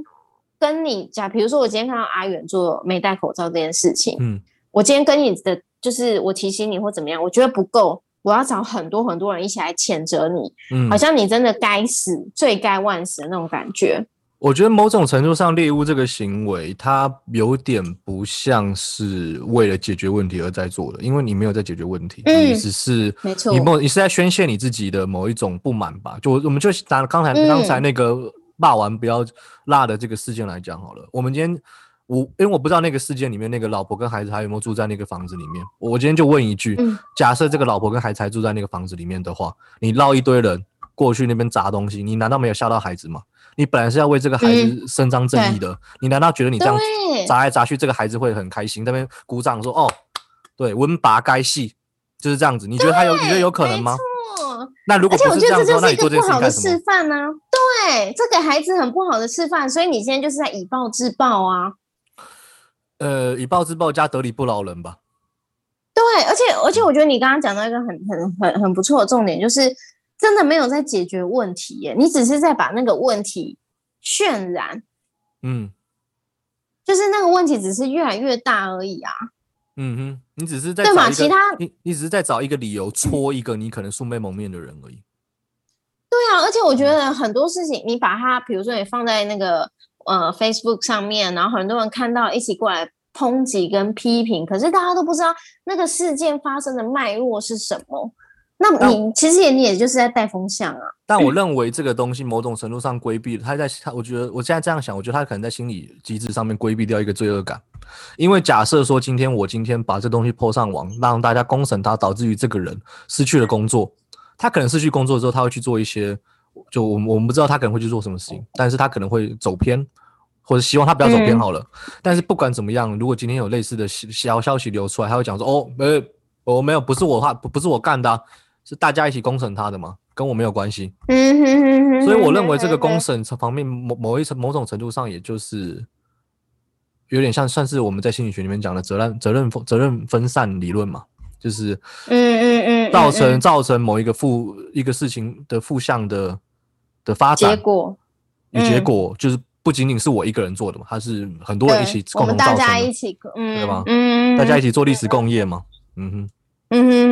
跟你讲，比如说我今天看到阿远做没戴口罩这件事情，嗯，我今天跟你的就是我提醒你或怎么样，我觉得不够。我要找很多很多人一起来谴责你，嗯，好像你真的该死、罪该万死的那种感觉。我觉得某种程度上，猎物这个行为，它有点不像是为了解决问题而在做的，因为你没有在解决问题，你只是没错，你某你是在宣泄你自己的某一种不满吧？就我们就拿刚才刚才那个骂完不要辣的这个事件来讲好了。我们今天。我因为我不知道那个事件里面那个老婆跟孩子还有没有住在那个房子里面。我今天就问一句：假设这个老婆跟孩子还住在那个房子里面的话，你捞一堆人过去那边砸东西，你难道没有吓到孩子吗？你本来是要为这个孩子伸张正义的，你难道觉得你这样砸来砸去，这个孩子会很开心？那边鼓掌说：“哦，对，文拔该戏就是这样子。”你觉得他有？你觉得有可能吗？那如果而且我觉得这就是一个不好的示范呢。对，这给孩子很不好的示范，所以你现在就是在以暴制暴啊。呃，以暴制暴加得理不饶人吧。对，而且而且，我觉得你刚刚讲到一个很很很很不错的重点，就是真的没有在解决问题耶，你只是在把那个问题渲染。嗯，就是那个问题只是越来越大而已啊。嗯哼，你只是在对嘛？其他你你只是在找一个理由戳一个你可能素昧蒙面的人而已。对啊，而且我觉得很多事情，你把它，比如说你放在那个。呃，Facebook 上面，然后很多人看到一起过来抨击跟批评，可是大家都不知道那个事件发生的脉络是什么。那你其实也你也就是在带风向啊。但我认为这个东西某种程度上规避了他在他，我觉得我现在这样想，我觉得他可能在心理机制上面规避掉一个罪恶感。因为假设说今天我今天把这东西泼上网，让大家公审他，导致于这个人失去了工作，他可能失去工作之后，他会去做一些。就我们我们不知道他可能会去做什么事情，但是他可能会走偏，或者希望他不要走偏好了。但是不管怎么样，如果今天有类似的消消息流出来，他会讲说：“哦，没，我没有，不是我话，不不是我干的，是大家一起公审他的嘛，跟我没有关系。”嗯哼哼哼。所以我认为这个公审方面某某一层某种程度上，也就是有点像算是我们在心理学里面讲的责任责任责任分散理论嘛。就是，嗯嗯嗯，造成造成某一个负一个事情的负向的的发展结果，结果就是不仅仅是我一个人做的嘛，它是很多人一起共同造成，大家一起，对吗？嗯，大家一起做历史共业嘛，嗯哼，嗯哼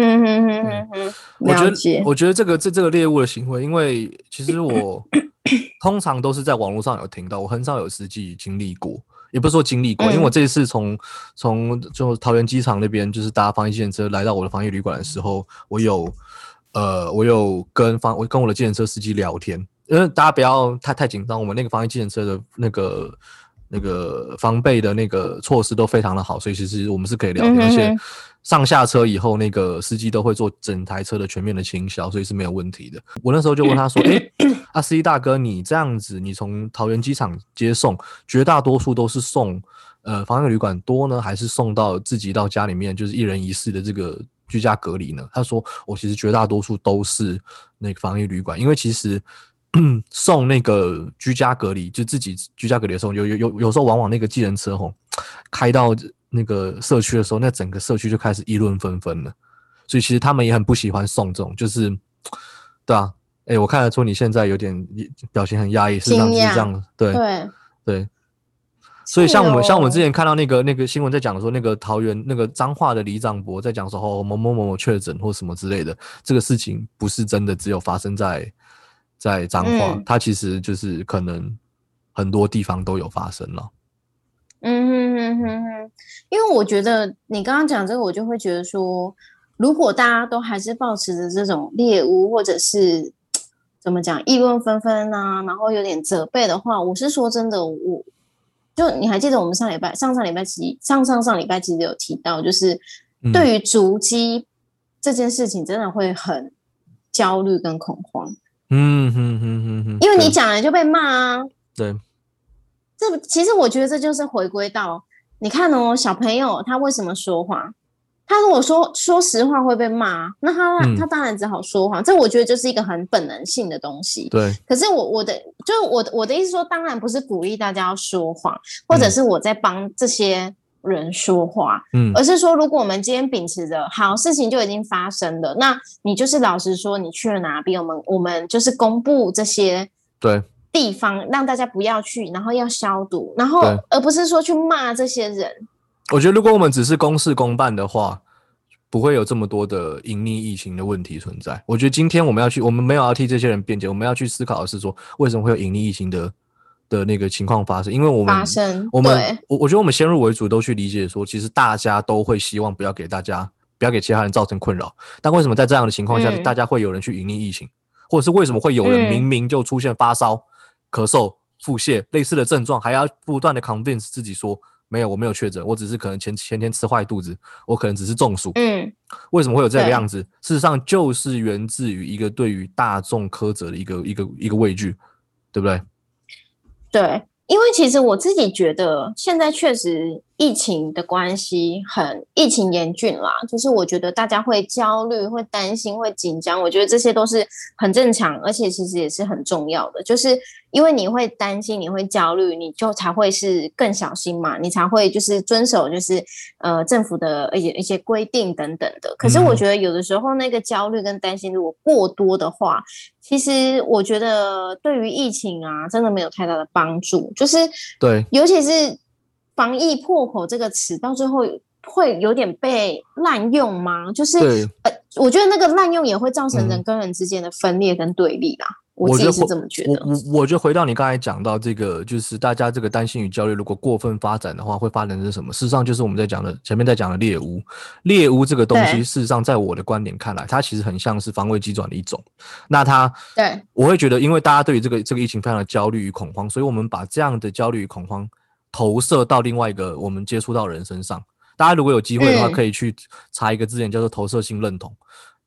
哼哼哼哼哼，我觉得我觉得这个这这个猎物的行为，因为其实我通常都是在网络上有听到，我很少有实际经历过。也不是说经历过，因为我这一次从从就桃园机场那边就是搭防疫机车来到我的防疫旅馆的时候，我有呃我有跟防我跟我的计程车司机聊天，因为大家不要太太紧张，我们那个防疫计程车的那个那个防备的那个措施都非常的好，所以其实我们是可以聊天，而且。上下车以后，那个司机都会做整台车的全面的清销，所以是没有问题的。我那时候就问他说：“哎，阿司机大哥，你这样子，你从桃园机场接送，绝大多数都是送呃防疫旅馆多呢，还是送到自己到家里面，就是一人一室的这个居家隔离呢？”他说：“我其实绝大多数都是那个防疫旅馆，因为其实 送那个居家隔离，就自己居家隔离的时候，有有有有时候往往那个计程车吼开到。”那个社区的时候，那整个社区就开始议论纷纷了，所以其实他们也很不喜欢送这种，就是，对啊，哎，我看得出你现在有点表情很压抑，是这样，是这样，对对对，所以像我们像我们之前看到那个那个新闻在讲说，那个桃园那个彰化的李长博在讲说，哦某某某某确诊或什么之类的，这个事情不是真的只有发生在在彰化，它其实就是可能很多地方都有发生了。嗯哼哼哼哼，因为我觉得你刚刚讲这个，我就会觉得说，如果大家都还是保持着这种猎物，或者是怎么讲议论纷纷啊，然后有点责备的话，我是说真的，我就你还记得我们上礼拜、上上礼拜其上上上礼拜其实有提到，就是对于足迹这件事情，真的会很焦虑跟恐慌。嗯哼哼哼哼，因为你讲了就被骂啊。对。这其实我觉得这就是回归到你看哦，小朋友他为什么说谎？他如果说说实话会被骂，那他他当然只好说谎。这我觉得就是一个很本能性的东西。对。可是我我的就是我我的意思说，当然不是鼓励大家要说谎，或者是我在帮这些人说话，嗯而是说，如果我们今天秉持着好事情就已经发生了，那你就是老实说，你去了哪边，我们我们就是公布这些对地方，让大家不要去，然后要消毒，然后而不是说去骂这些人。我觉得如果我们只是公事公办的话，不会有这么多的隐匿疫情的问题存在。我觉得今天我们要去，我们没有要替这些人辩解，我们要去思考的是说，为什么会有隐匿疫情的的那个情况发生？因为我们发生我们我我觉得我们先入为主都去理解说，其实大家都会希望不要给大家不要给其他人造成困扰，但为什么在这样的情况下，嗯大家会有人去隐匿疫情，或者是为什么会有人嗯明明就出现发烧、咳嗽、腹泻类似的症状，还要不断的 convince 自己说没有，我没有确诊，我只是可能前前天吃坏肚子，我可能只是中暑。嗯，为什么会有这个样子？事实上就是源自于一个对于大众苛责的一个一个一个畏惧，对不对？对，因为其实我自己觉得，现在确实疫情的关系很疫情严峻啦，就是我觉得大家会焦虑、会担心、会紧张，我觉得这些都是很正常，而且其实也是很重要的。就是因为你会担心、你会焦虑，你就才会是更小心嘛，你才会就是遵守就是呃政府的一些一些规定等等的。可是我嗯觉得有的时候那个焦虑跟担心如果过多的话，其实我觉得对于疫情啊，真的没有太大的帮助。就是对，尤其是“防疫破口”这个词，到最后会有点被滥用吗？就是呃，我觉得那个滥用也会造成嗯人跟人之间的分裂跟对立啦。我自己是这么觉得。我我我觉得回到你刚才讲到这个，就是大家这个担心与焦虑，如果过分发展的话，会发展成什么？事实上就是我们在讲的前面在讲的猎巫。猎巫这个东西，事实上在我的观点看来，它其实很像是防卫机转的一种。那它对，我会觉得，因为大家对于这个这个疫情非常的焦虑与恐慌，所以我们把这样的焦虑与恐慌投射到另外一个我们接触到的人身上。大家如果有机会的话，嗯可以去查一个字典，叫做投射性认同。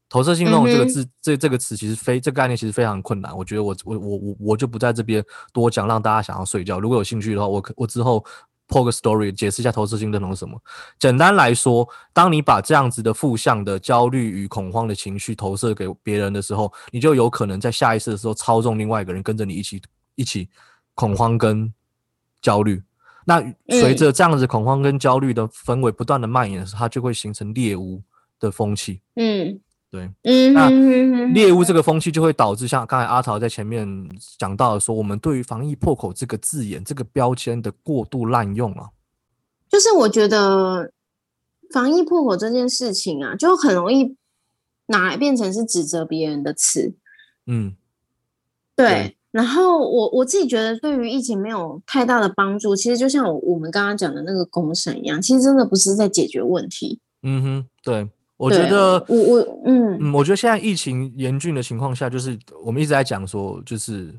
投射性认同这个字，这这个词其实非这个概念其实非常困难。我觉得我我我我我就不在这边多讲，让大家想要睡觉。如果有兴趣的话，我可我之后 po 个 story 解释一下投射性认同是什么。简单来说，当你把这样子的负向的焦虑与恐慌的情绪投射给别人的时候，你就有可能在下意识的时候操纵另外一个人跟着你一起一起恐慌跟焦虑。那随嗯着这样子恐慌跟焦虑的氛围不断的蔓延它就会形成猎巫的风气。嗯。对，嗯那猎巫这个风气就会导致像刚才阿桃在前面讲到的说，我们对于防疫破口这个字眼、这个标签的过度滥用啊。就是我觉得防疫破口这件事情啊，就很容易拿来变成是指责别人的词。嗯，对，对然后我我自己觉得对于疫情没有太大的帮助。其实就像我我们刚刚讲的那个公审一样，其实真的不是在解决问题。嗯哼，对，我觉得，我我嗯嗯，我觉得现在疫情严峻的情况下，就是我们一直在讲说，就是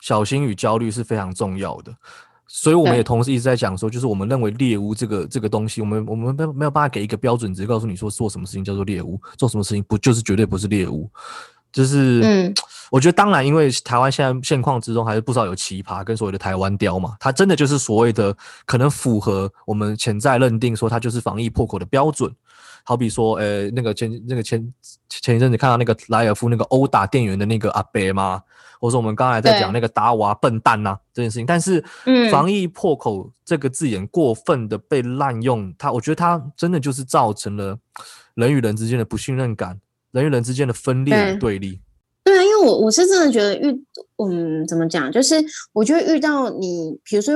小心与焦虑是非常重要的。所以我们也同时一直在讲说，就是我们认为猎物这个这个东西，我们我们没有没有办法给一个标准值，告诉你说做什么事情叫做猎物，做什么事情不就是绝对不是猎物。就是，嗯。我觉得当然，因为台湾现在现况之中还是不少有奇葩跟所谓的台湾雕嘛，它真的就是所谓的可能符合我们潜在认定说它就是防疫破口的标准。好比说，呃，那个前那个前前一阵子看到那个莱尔夫那个殴打店员的那个阿伯嘛，或者说我们刚才在讲那个达娃笨蛋呐、这件事情，但是嗯。防疫破口这个字眼过分的被滥用，它我觉得它真的就是造成了人与人之间的不信任感，人与人之间的分裂与对对立。对啊，因为我我是真的觉得遇嗯怎么讲，就是我觉得遇到你，比如说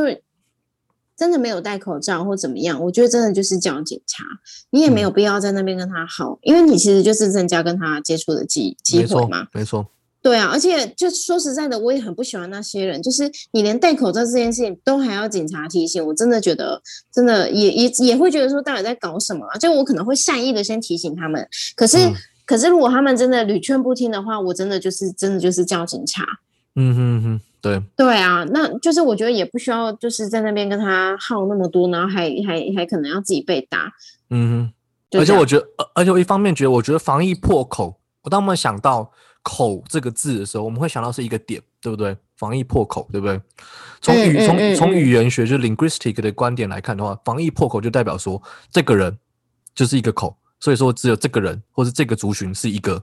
真的没有戴口罩或怎么样，我觉得真的就是叫警察，你也没嗯有必要在那边跟他耗，因为你其实就是增加跟他接触的机机会嘛。，没错，对啊，而且就说实在的，我也很不喜欢那些人，就是你连戴口罩这件事情都还要警察提醒，我真的觉得，真的也也也会觉得说到底在搞什么啊？就我可能会善意的先提醒他们，可是、嗯可是如果他们真的屡劝不听的话，我真的就是真的就是叫警察。嗯哼哼，对，对啊，那就是我觉得也不需要就是在那边跟他耗那么多，然后还还还可能要自己被打。嗯哼。而且我觉得，而而且我一方面觉得，我觉得防疫破口，我当我们想到“口”这个字的时候，我们会想到是一个点，对不对？防疫破口，对不对？从语从从嗯语言学就是 linguistic 的观点来看的话，防疫破口就代表说这个人就是一个口，所以说只有这个人或是这个族群是一个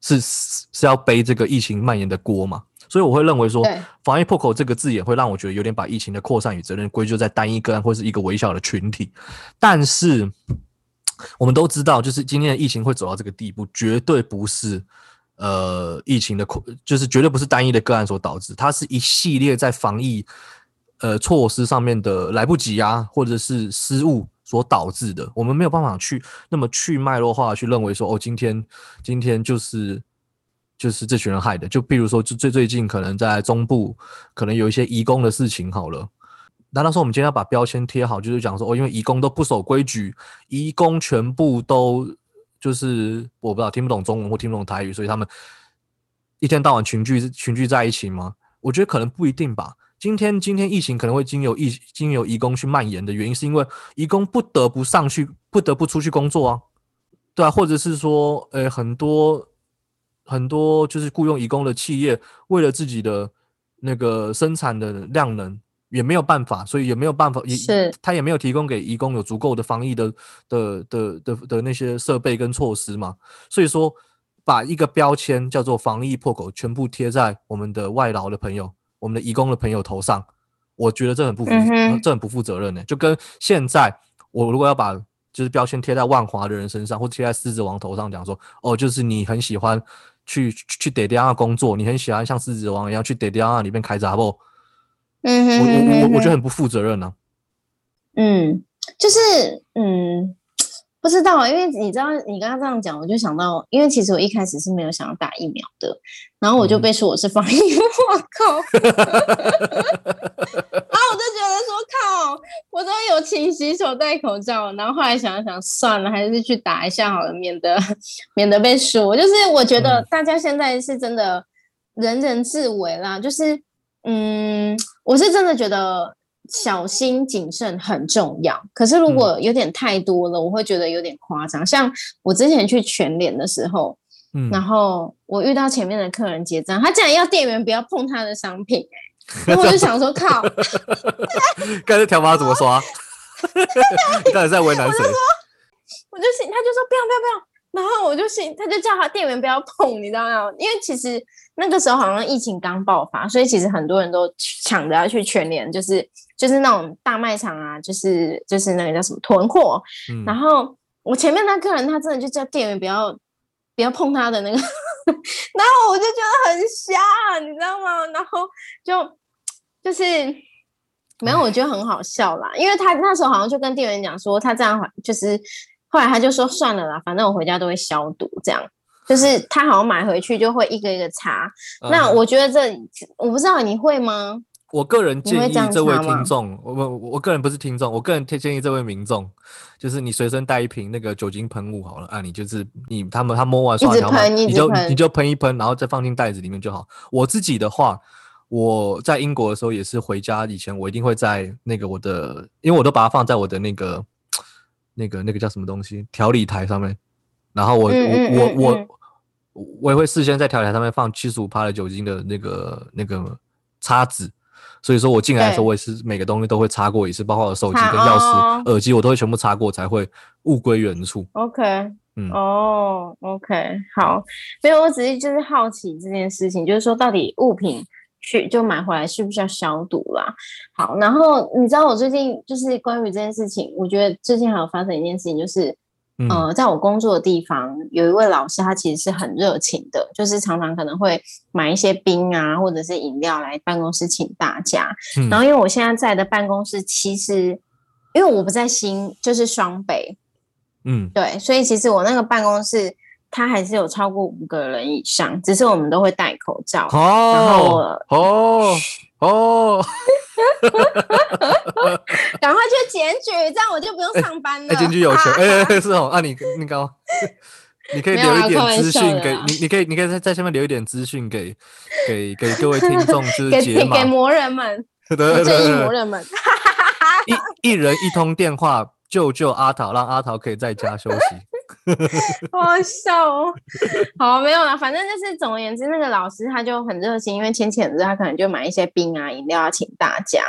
是是是要背这个疫情蔓延的锅嘛。所以我会认为说，防疫破口这个字眼会让我觉得有点把疫情的扩散与责任归咎在单一个案或是一个微小的群体。但是我们都知道，就是今天的疫情会走到这个地步，绝对不是呃疫情的扩，就是绝对不是单一的个案所导致，它是一系列在防疫呃措施上面的来不及啊，或者是失误所导致的。我们没有办法去那么去脉络化去认为说，哦，今天今天就是就是这群人害的。就比如说，就最最近可能在中部可能有一些移工的事情好了。难道说我们今天要把标签贴好，就是讲说哦，因为移工都不守规矩，移工全部都就是我不知道听不懂中文或听不懂台语，所以他们一天到晚群聚群聚在一起吗？我觉得可能不一定吧。今天今天疫情可能会经由疫经由移工去蔓延的原因，是因为移工不得不上去，不得不出去工作啊，对啊，或者是说，呃，很多很多就是雇佣移工的企业，为了自己的那个生产的量能。也没有办法，所以也没有办法，也是他也没有提供给移工有足够的防疫的的的的的那些设备跟措施嘛，所以说把一个标签叫做防疫破口全部贴在我们的外劳的朋友、我们的义工的朋友头上，我觉得这很不负，这很不负责任呢。就跟现在我如果要把就是标签贴在万华的人身上，或贴在狮子王头上，讲说哦，就是你很喜欢去去得迪亚工作，你很喜欢像狮子王一样去得迪亚里面开杂货。嗯哼，我我我我觉得很不负责任呢。嗯，就是嗯，不知道，因为你知道，你刚刚这样讲，我就想到，因为其实我一开始是没有想要打疫苗的，然后我就被说我是防疫 我靠，然后我就觉得说靠，我都有勤洗手、戴口罩，然后后来想一想，算了，还是去打一下好了，免得免得被说。就是我觉得大家现在是真的人人自危啦，就是嗯。我是真的觉得小心谨慎很重要，可是如果有点太多了，我会觉得有点夸张。像我之前去全联的时候，嗯，然后我遇到前面的客人结账，他竟然要店员不要碰他的商品，哎，然后我就想说靠，刚才条码怎么刷？你到底在为难谁？我就信，他就说不要不要不要。然后我就信，他就叫他店员不要碰，你知道吗？因为其实那个时候好像疫情刚爆发，所以其实很多人都抢着要去全联，就是就是那种大卖场啊，就是就是那个叫什么囤货。然后我前面那客人他真的就叫店员不要不要碰他的那个，然后我就觉得很瞎，你知道吗？然后就就是没有，我觉得很好笑啦，因为他那时候好像就跟店员讲说，他这样就是。后来他就说算了啦，反正我回家都会消毒，这样就是他好像买回去就会一个一个擦。那我觉得这我不知道你会吗？我个人建议这位听众，我我我个人不是听众，我个人建议这位民众，就是你随身带一瓶那个酒精喷雾好了啊，你就是你他们他摸完刷条码，你就你就喷一喷，然后再放进袋子里面就好。我自己的话，我在英国的时候也是回家以前，我一定会在那个我的，因为我都把它放在我的那个。那个那个叫什么东西？调理台上面，然后我我我我我也会事先在调理台上面放七十五帕的酒精的那个那个叉子，所以说我进来的时候，我也是每个东西都会擦过一次，包括我的手机跟钥匙、耳机，我都会全部擦过才会物归原处。OK，嗯，哦，OK，好，没有，我只是就是好奇这件事情，就是说到底物品。去就买回来需不需要消毒啦？好，然后你知道我最近就是关于这件事情，我觉得最近还有发生一件事情，就是呃，在我工作的地方有一位老师，他其实是很热情的，就是常常可能会买一些冰啊或者是饮料来办公室请大家。然后因为我现在在的办公室，其实因为我不在新，就是双北，嗯，对，所以其实我那个办公室。他还是有超过五个人以上，只是我们都会戴口罩。哦，哦哦 赶快去检举，这样我就不用上班了。检举有钱，哎，是哦。啊，你你刚，你可以留一点资讯给你，你可以你可以在在下面留一点资讯给给给各位听众，就是解码给魔人们，对对对魔人们，一一人一通电话救救阿桃，让阿桃可以在家休息。好笑哦！好，没有了，反正就是总而言之，那个老师他就很热心，因为天气很热，他可能就买一些冰啊、饮料啊，请大家。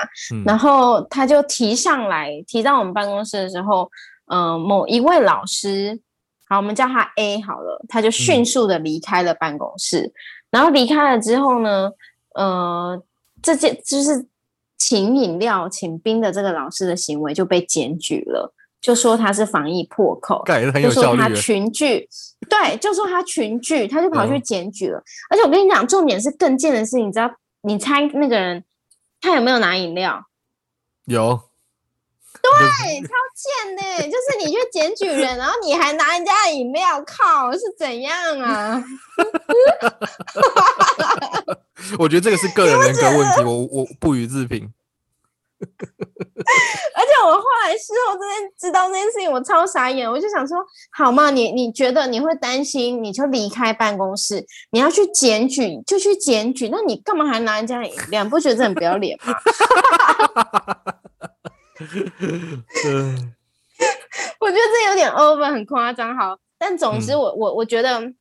然后他就提上来，提到我们办公室的时候，嗯，某一位老师，好，我们叫他 A 好了，他就迅速的离开了办公室。然后离开了之后呢，呃，这件就是请饮料、请冰的这个老师的行为就被检举了，就说他是防疫破口，很就说他有效率。群聚，对，就说他群聚，他就跑去检举了。而且我跟你讲，重点是更贱的是，你知道，你猜那个人他有没有拿饮料？有。对，超贱的，就是你去检举人，然后你还拿人家的饮料，靠，是怎样啊？我觉得这个是个人人格问题，我我不予置评。而且我后来事后真的知道这件事情，我超傻眼，我就想说，好嘛，你你觉得你会担心，你就离开办公室，你要去检举就去检举，那你干嘛还拿人家的饮料？不觉得很不要脸吗？嗯，我觉得这有点 over，很夸张。好，但总之，我我我觉得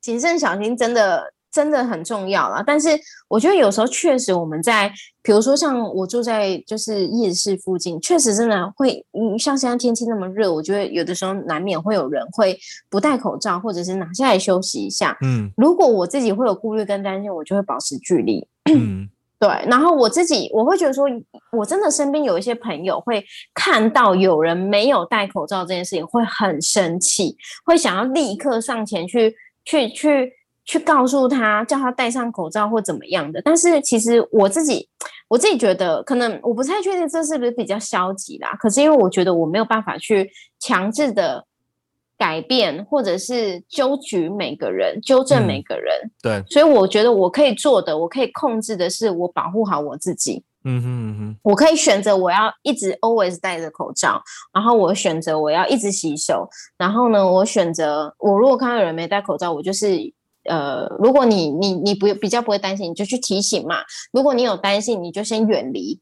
谨慎小心真的真的很重要了。但是我觉得有时候确实我们在，比如说像我住在就是夜市附近，确实真的会，嗯，像现在天气那么热，我觉得有的时候难免会有人会不戴口罩，或者是拿下来休息一下。嗯，如果我自己会有顾虑跟担心，我就会保持距离。嗯。对，然后我自己我会觉得说，我真的身边有一些朋友会看到有人没有戴口罩这件事情，会很生气，会想要立刻上前去去去去告诉他，叫他戴上口罩或怎么样的。但是其实我自己我自己觉得，可能我不太确定这是不是比较消极啦。可是因为我觉得我没有办法去强制的。改变，或者是纠举每个人，纠正每个人。对，所以我觉得我可以做的，我可以控制的是，我保护好我自己。嗯哼嗯哼，我可以选择我要一直 always 戴着口罩，然后我选择我要一直洗手，然后呢，我选择我如果看到有人没戴口罩，我就是呃，如果你你你不比较不会担心，你就去提醒嘛。如果你有担心，你就先远离，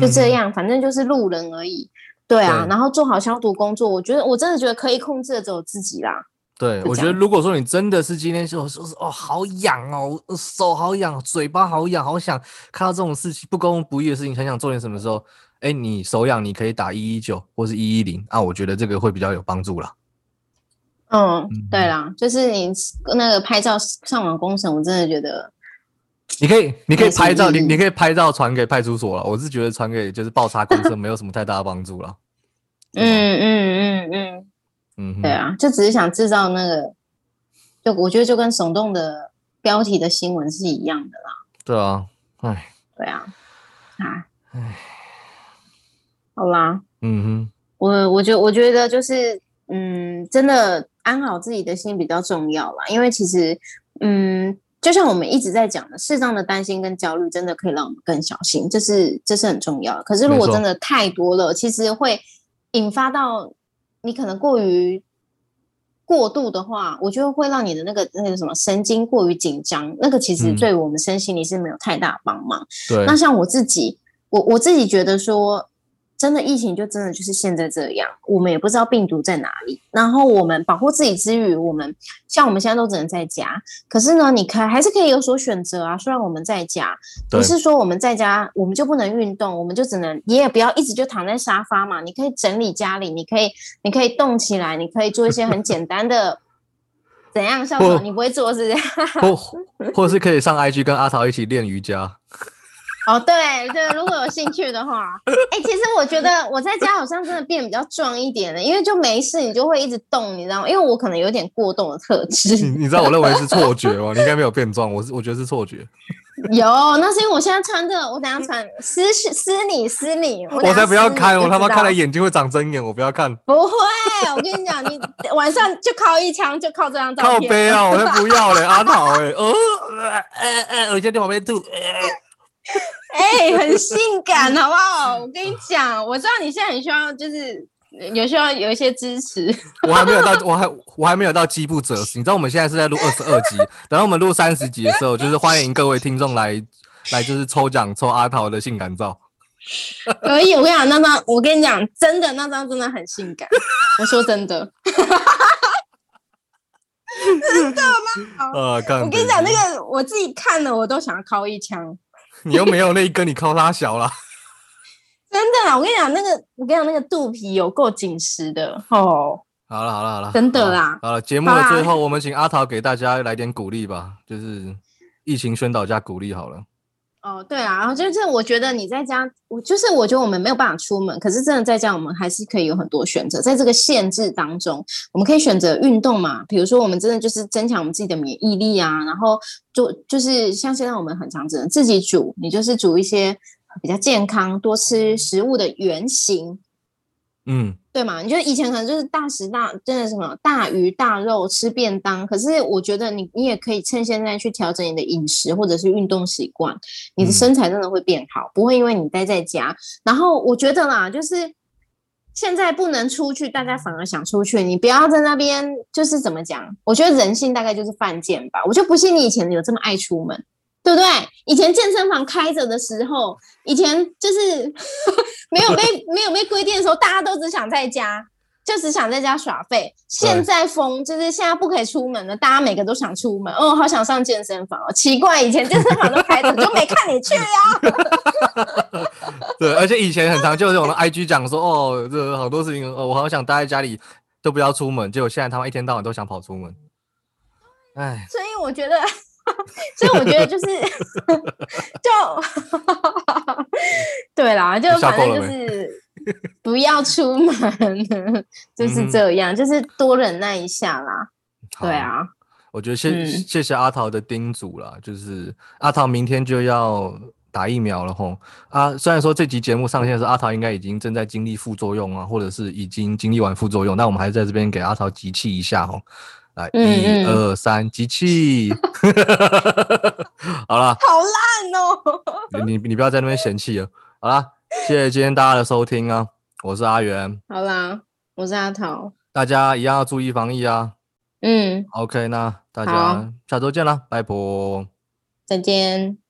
就这样，反正就是路人而已。对啊，然后做好消毒工作，我觉得我真的觉得可以控制的只有自己啦。对，我觉得如果说你真的是今天就说是哦好痒哦，手好痒，嘴巴好痒，好想看到这种事情不公不义的事情，很想做点什么时候，哎，你手痒你可以打一一九或是一一零啊，我觉得这个会比较有帮助啦。嗯，对啦，就是你那个拍照上网工程，我真的觉得。你可以，你可以拍照，你你可以拍照传给派出所了。我是觉得传给就是报查公司没有什么太大的帮助了。嗯嗯嗯嗯嗯，对啊，就只是想制造那个，就我觉得就跟耸动的标题的新闻是一样的啦。对啊，哎，对啊，啊，哎，好啦，嗯哼，我我觉我觉得就是，嗯，真的安好自己的心比较重要啦，因为其实，嗯。就像我们一直在讲的，适当的担心跟焦虑，真的可以让我们更小心，这是这是很重要的。可是如果真的太多了，其实会引发到你可能过于过度的话，我觉得会让你的那个那个什么神经过于紧张，那个其实对我们身心里是没有太大帮忙。对，那像我自己，我我自己觉得说。真的疫情就真的就是现在这样，我们也不知道病毒在哪里。然后我们保护自己之余，我们像我们现在都只能在家。可是呢，你可还是可以有所选择啊。虽然我们在家，不是说我们在家我们就不能运动，我们就只能你也不要一直就躺在沙发嘛。你可以整理家里，你可以你可以动起来，你可以做一些很简单的怎样？校长你不会做是这样？或或是可以上 IG 跟阿桃一起练瑜伽。哦，对对，如果有兴趣的话，哎，其实我觉得我在家好像真的变比较壮一点了，因为就没事，你就会一直动，你知道吗？因为我可能有点过动的特质。你你知道我认为是错觉吗？你应该没有变壮，我是我觉得是错觉。有，那是因为我现在穿这个，我等下穿私私你私你，我才不要看，我他妈看了眼睛会长针眼，我不要看。不会，我跟你讲，你晚上就靠一枪，就靠这张照片。靠背啊，我才不要嘞，阿 桃哎，哦，哎哎，我现在旁边吐。哎，很性感，好不好？我跟你讲，我知道你现在很需要，就是有需要有一些支持。我还没有到，我还我还没有到饥不择食。你知道我们现在是在录 二十二集，等到我们录三十集的时候，就是欢迎各位听众来来，就是抽奖抽阿桃的性感照。可以，我跟你讲，那张我跟你讲，真的那张真的很性感。我说真的，真的吗？呃，我跟你讲，那个我自己看了，我都想要敲一枪。你又没有那一根，你靠他小了。真的啦，我跟你讲，那个我跟你讲，那个肚皮有够紧实的哦。好了好了好了，真的啦。好了，节目的最后，我们请阿桃给大家来点鼓励吧，就是疫情宣导加鼓励好了。哦，对啊，然后就是我觉得你在家，我就是我觉得我们没有办法出门，可是真的在家，我们还是可以有很多选择。在这个限制当中，我们可以选择运动嘛，比如说我们真的就是增强我们自己的免疫力啊，然后就就是像现在我们很常只能自己煮，你就是煮一些比较健康、多吃食物的原型。嗯，对嘛？你觉得以前可能就是大食大，真的什么大鱼大肉吃便当，可是我觉得你你也可以趁现在去调整你的饮食或者是运动习惯，你的身材真的会变好，不会因为你待在家。然后我觉得啦，就是现在不能出去，大家反而想出去，你不要在那边就是怎么讲？我觉得人性大概就是犯贱吧，我就不信你以前有这么爱出门。对不对？以前健身房开着的时候，以前就是没有 被没有被规定的时候，大家都只想在家，就只想在家耍废。现在封就是现在不可以出门了，大家每个都想出门。哦，好想上健身房哦！奇怪，以前健身房都开着，就没看你去呀。对，而且以前很常就是我的 IG 讲说，哦，这好多事情，哦，我好想待在家里，都不要出门。结果现在他们一天到晚都想跑出门。哎，所以我觉得。所以我觉得就是，就 对啦，就反正就是不要出门，就是这样，就是多忍耐一下啦。对啊，我觉得谢谢谢阿桃的叮嘱啦，就是阿桃明天就要打疫苗了吼。啊，虽然说这集节目上线时，阿桃应该已经正在经历副作用啊，或者是已经经历完副作用，那我们还是在这边给阿桃集气一下吼。来，一二三，机器，好了，好烂哦！你你不要在那边嫌弃了。好了，谢谢今天大家的收听啊！我是阿元，好啦，我是阿桃，大家一样要注意防疫啊。嗯，OK，那大家下周见啦，拜拜，再见。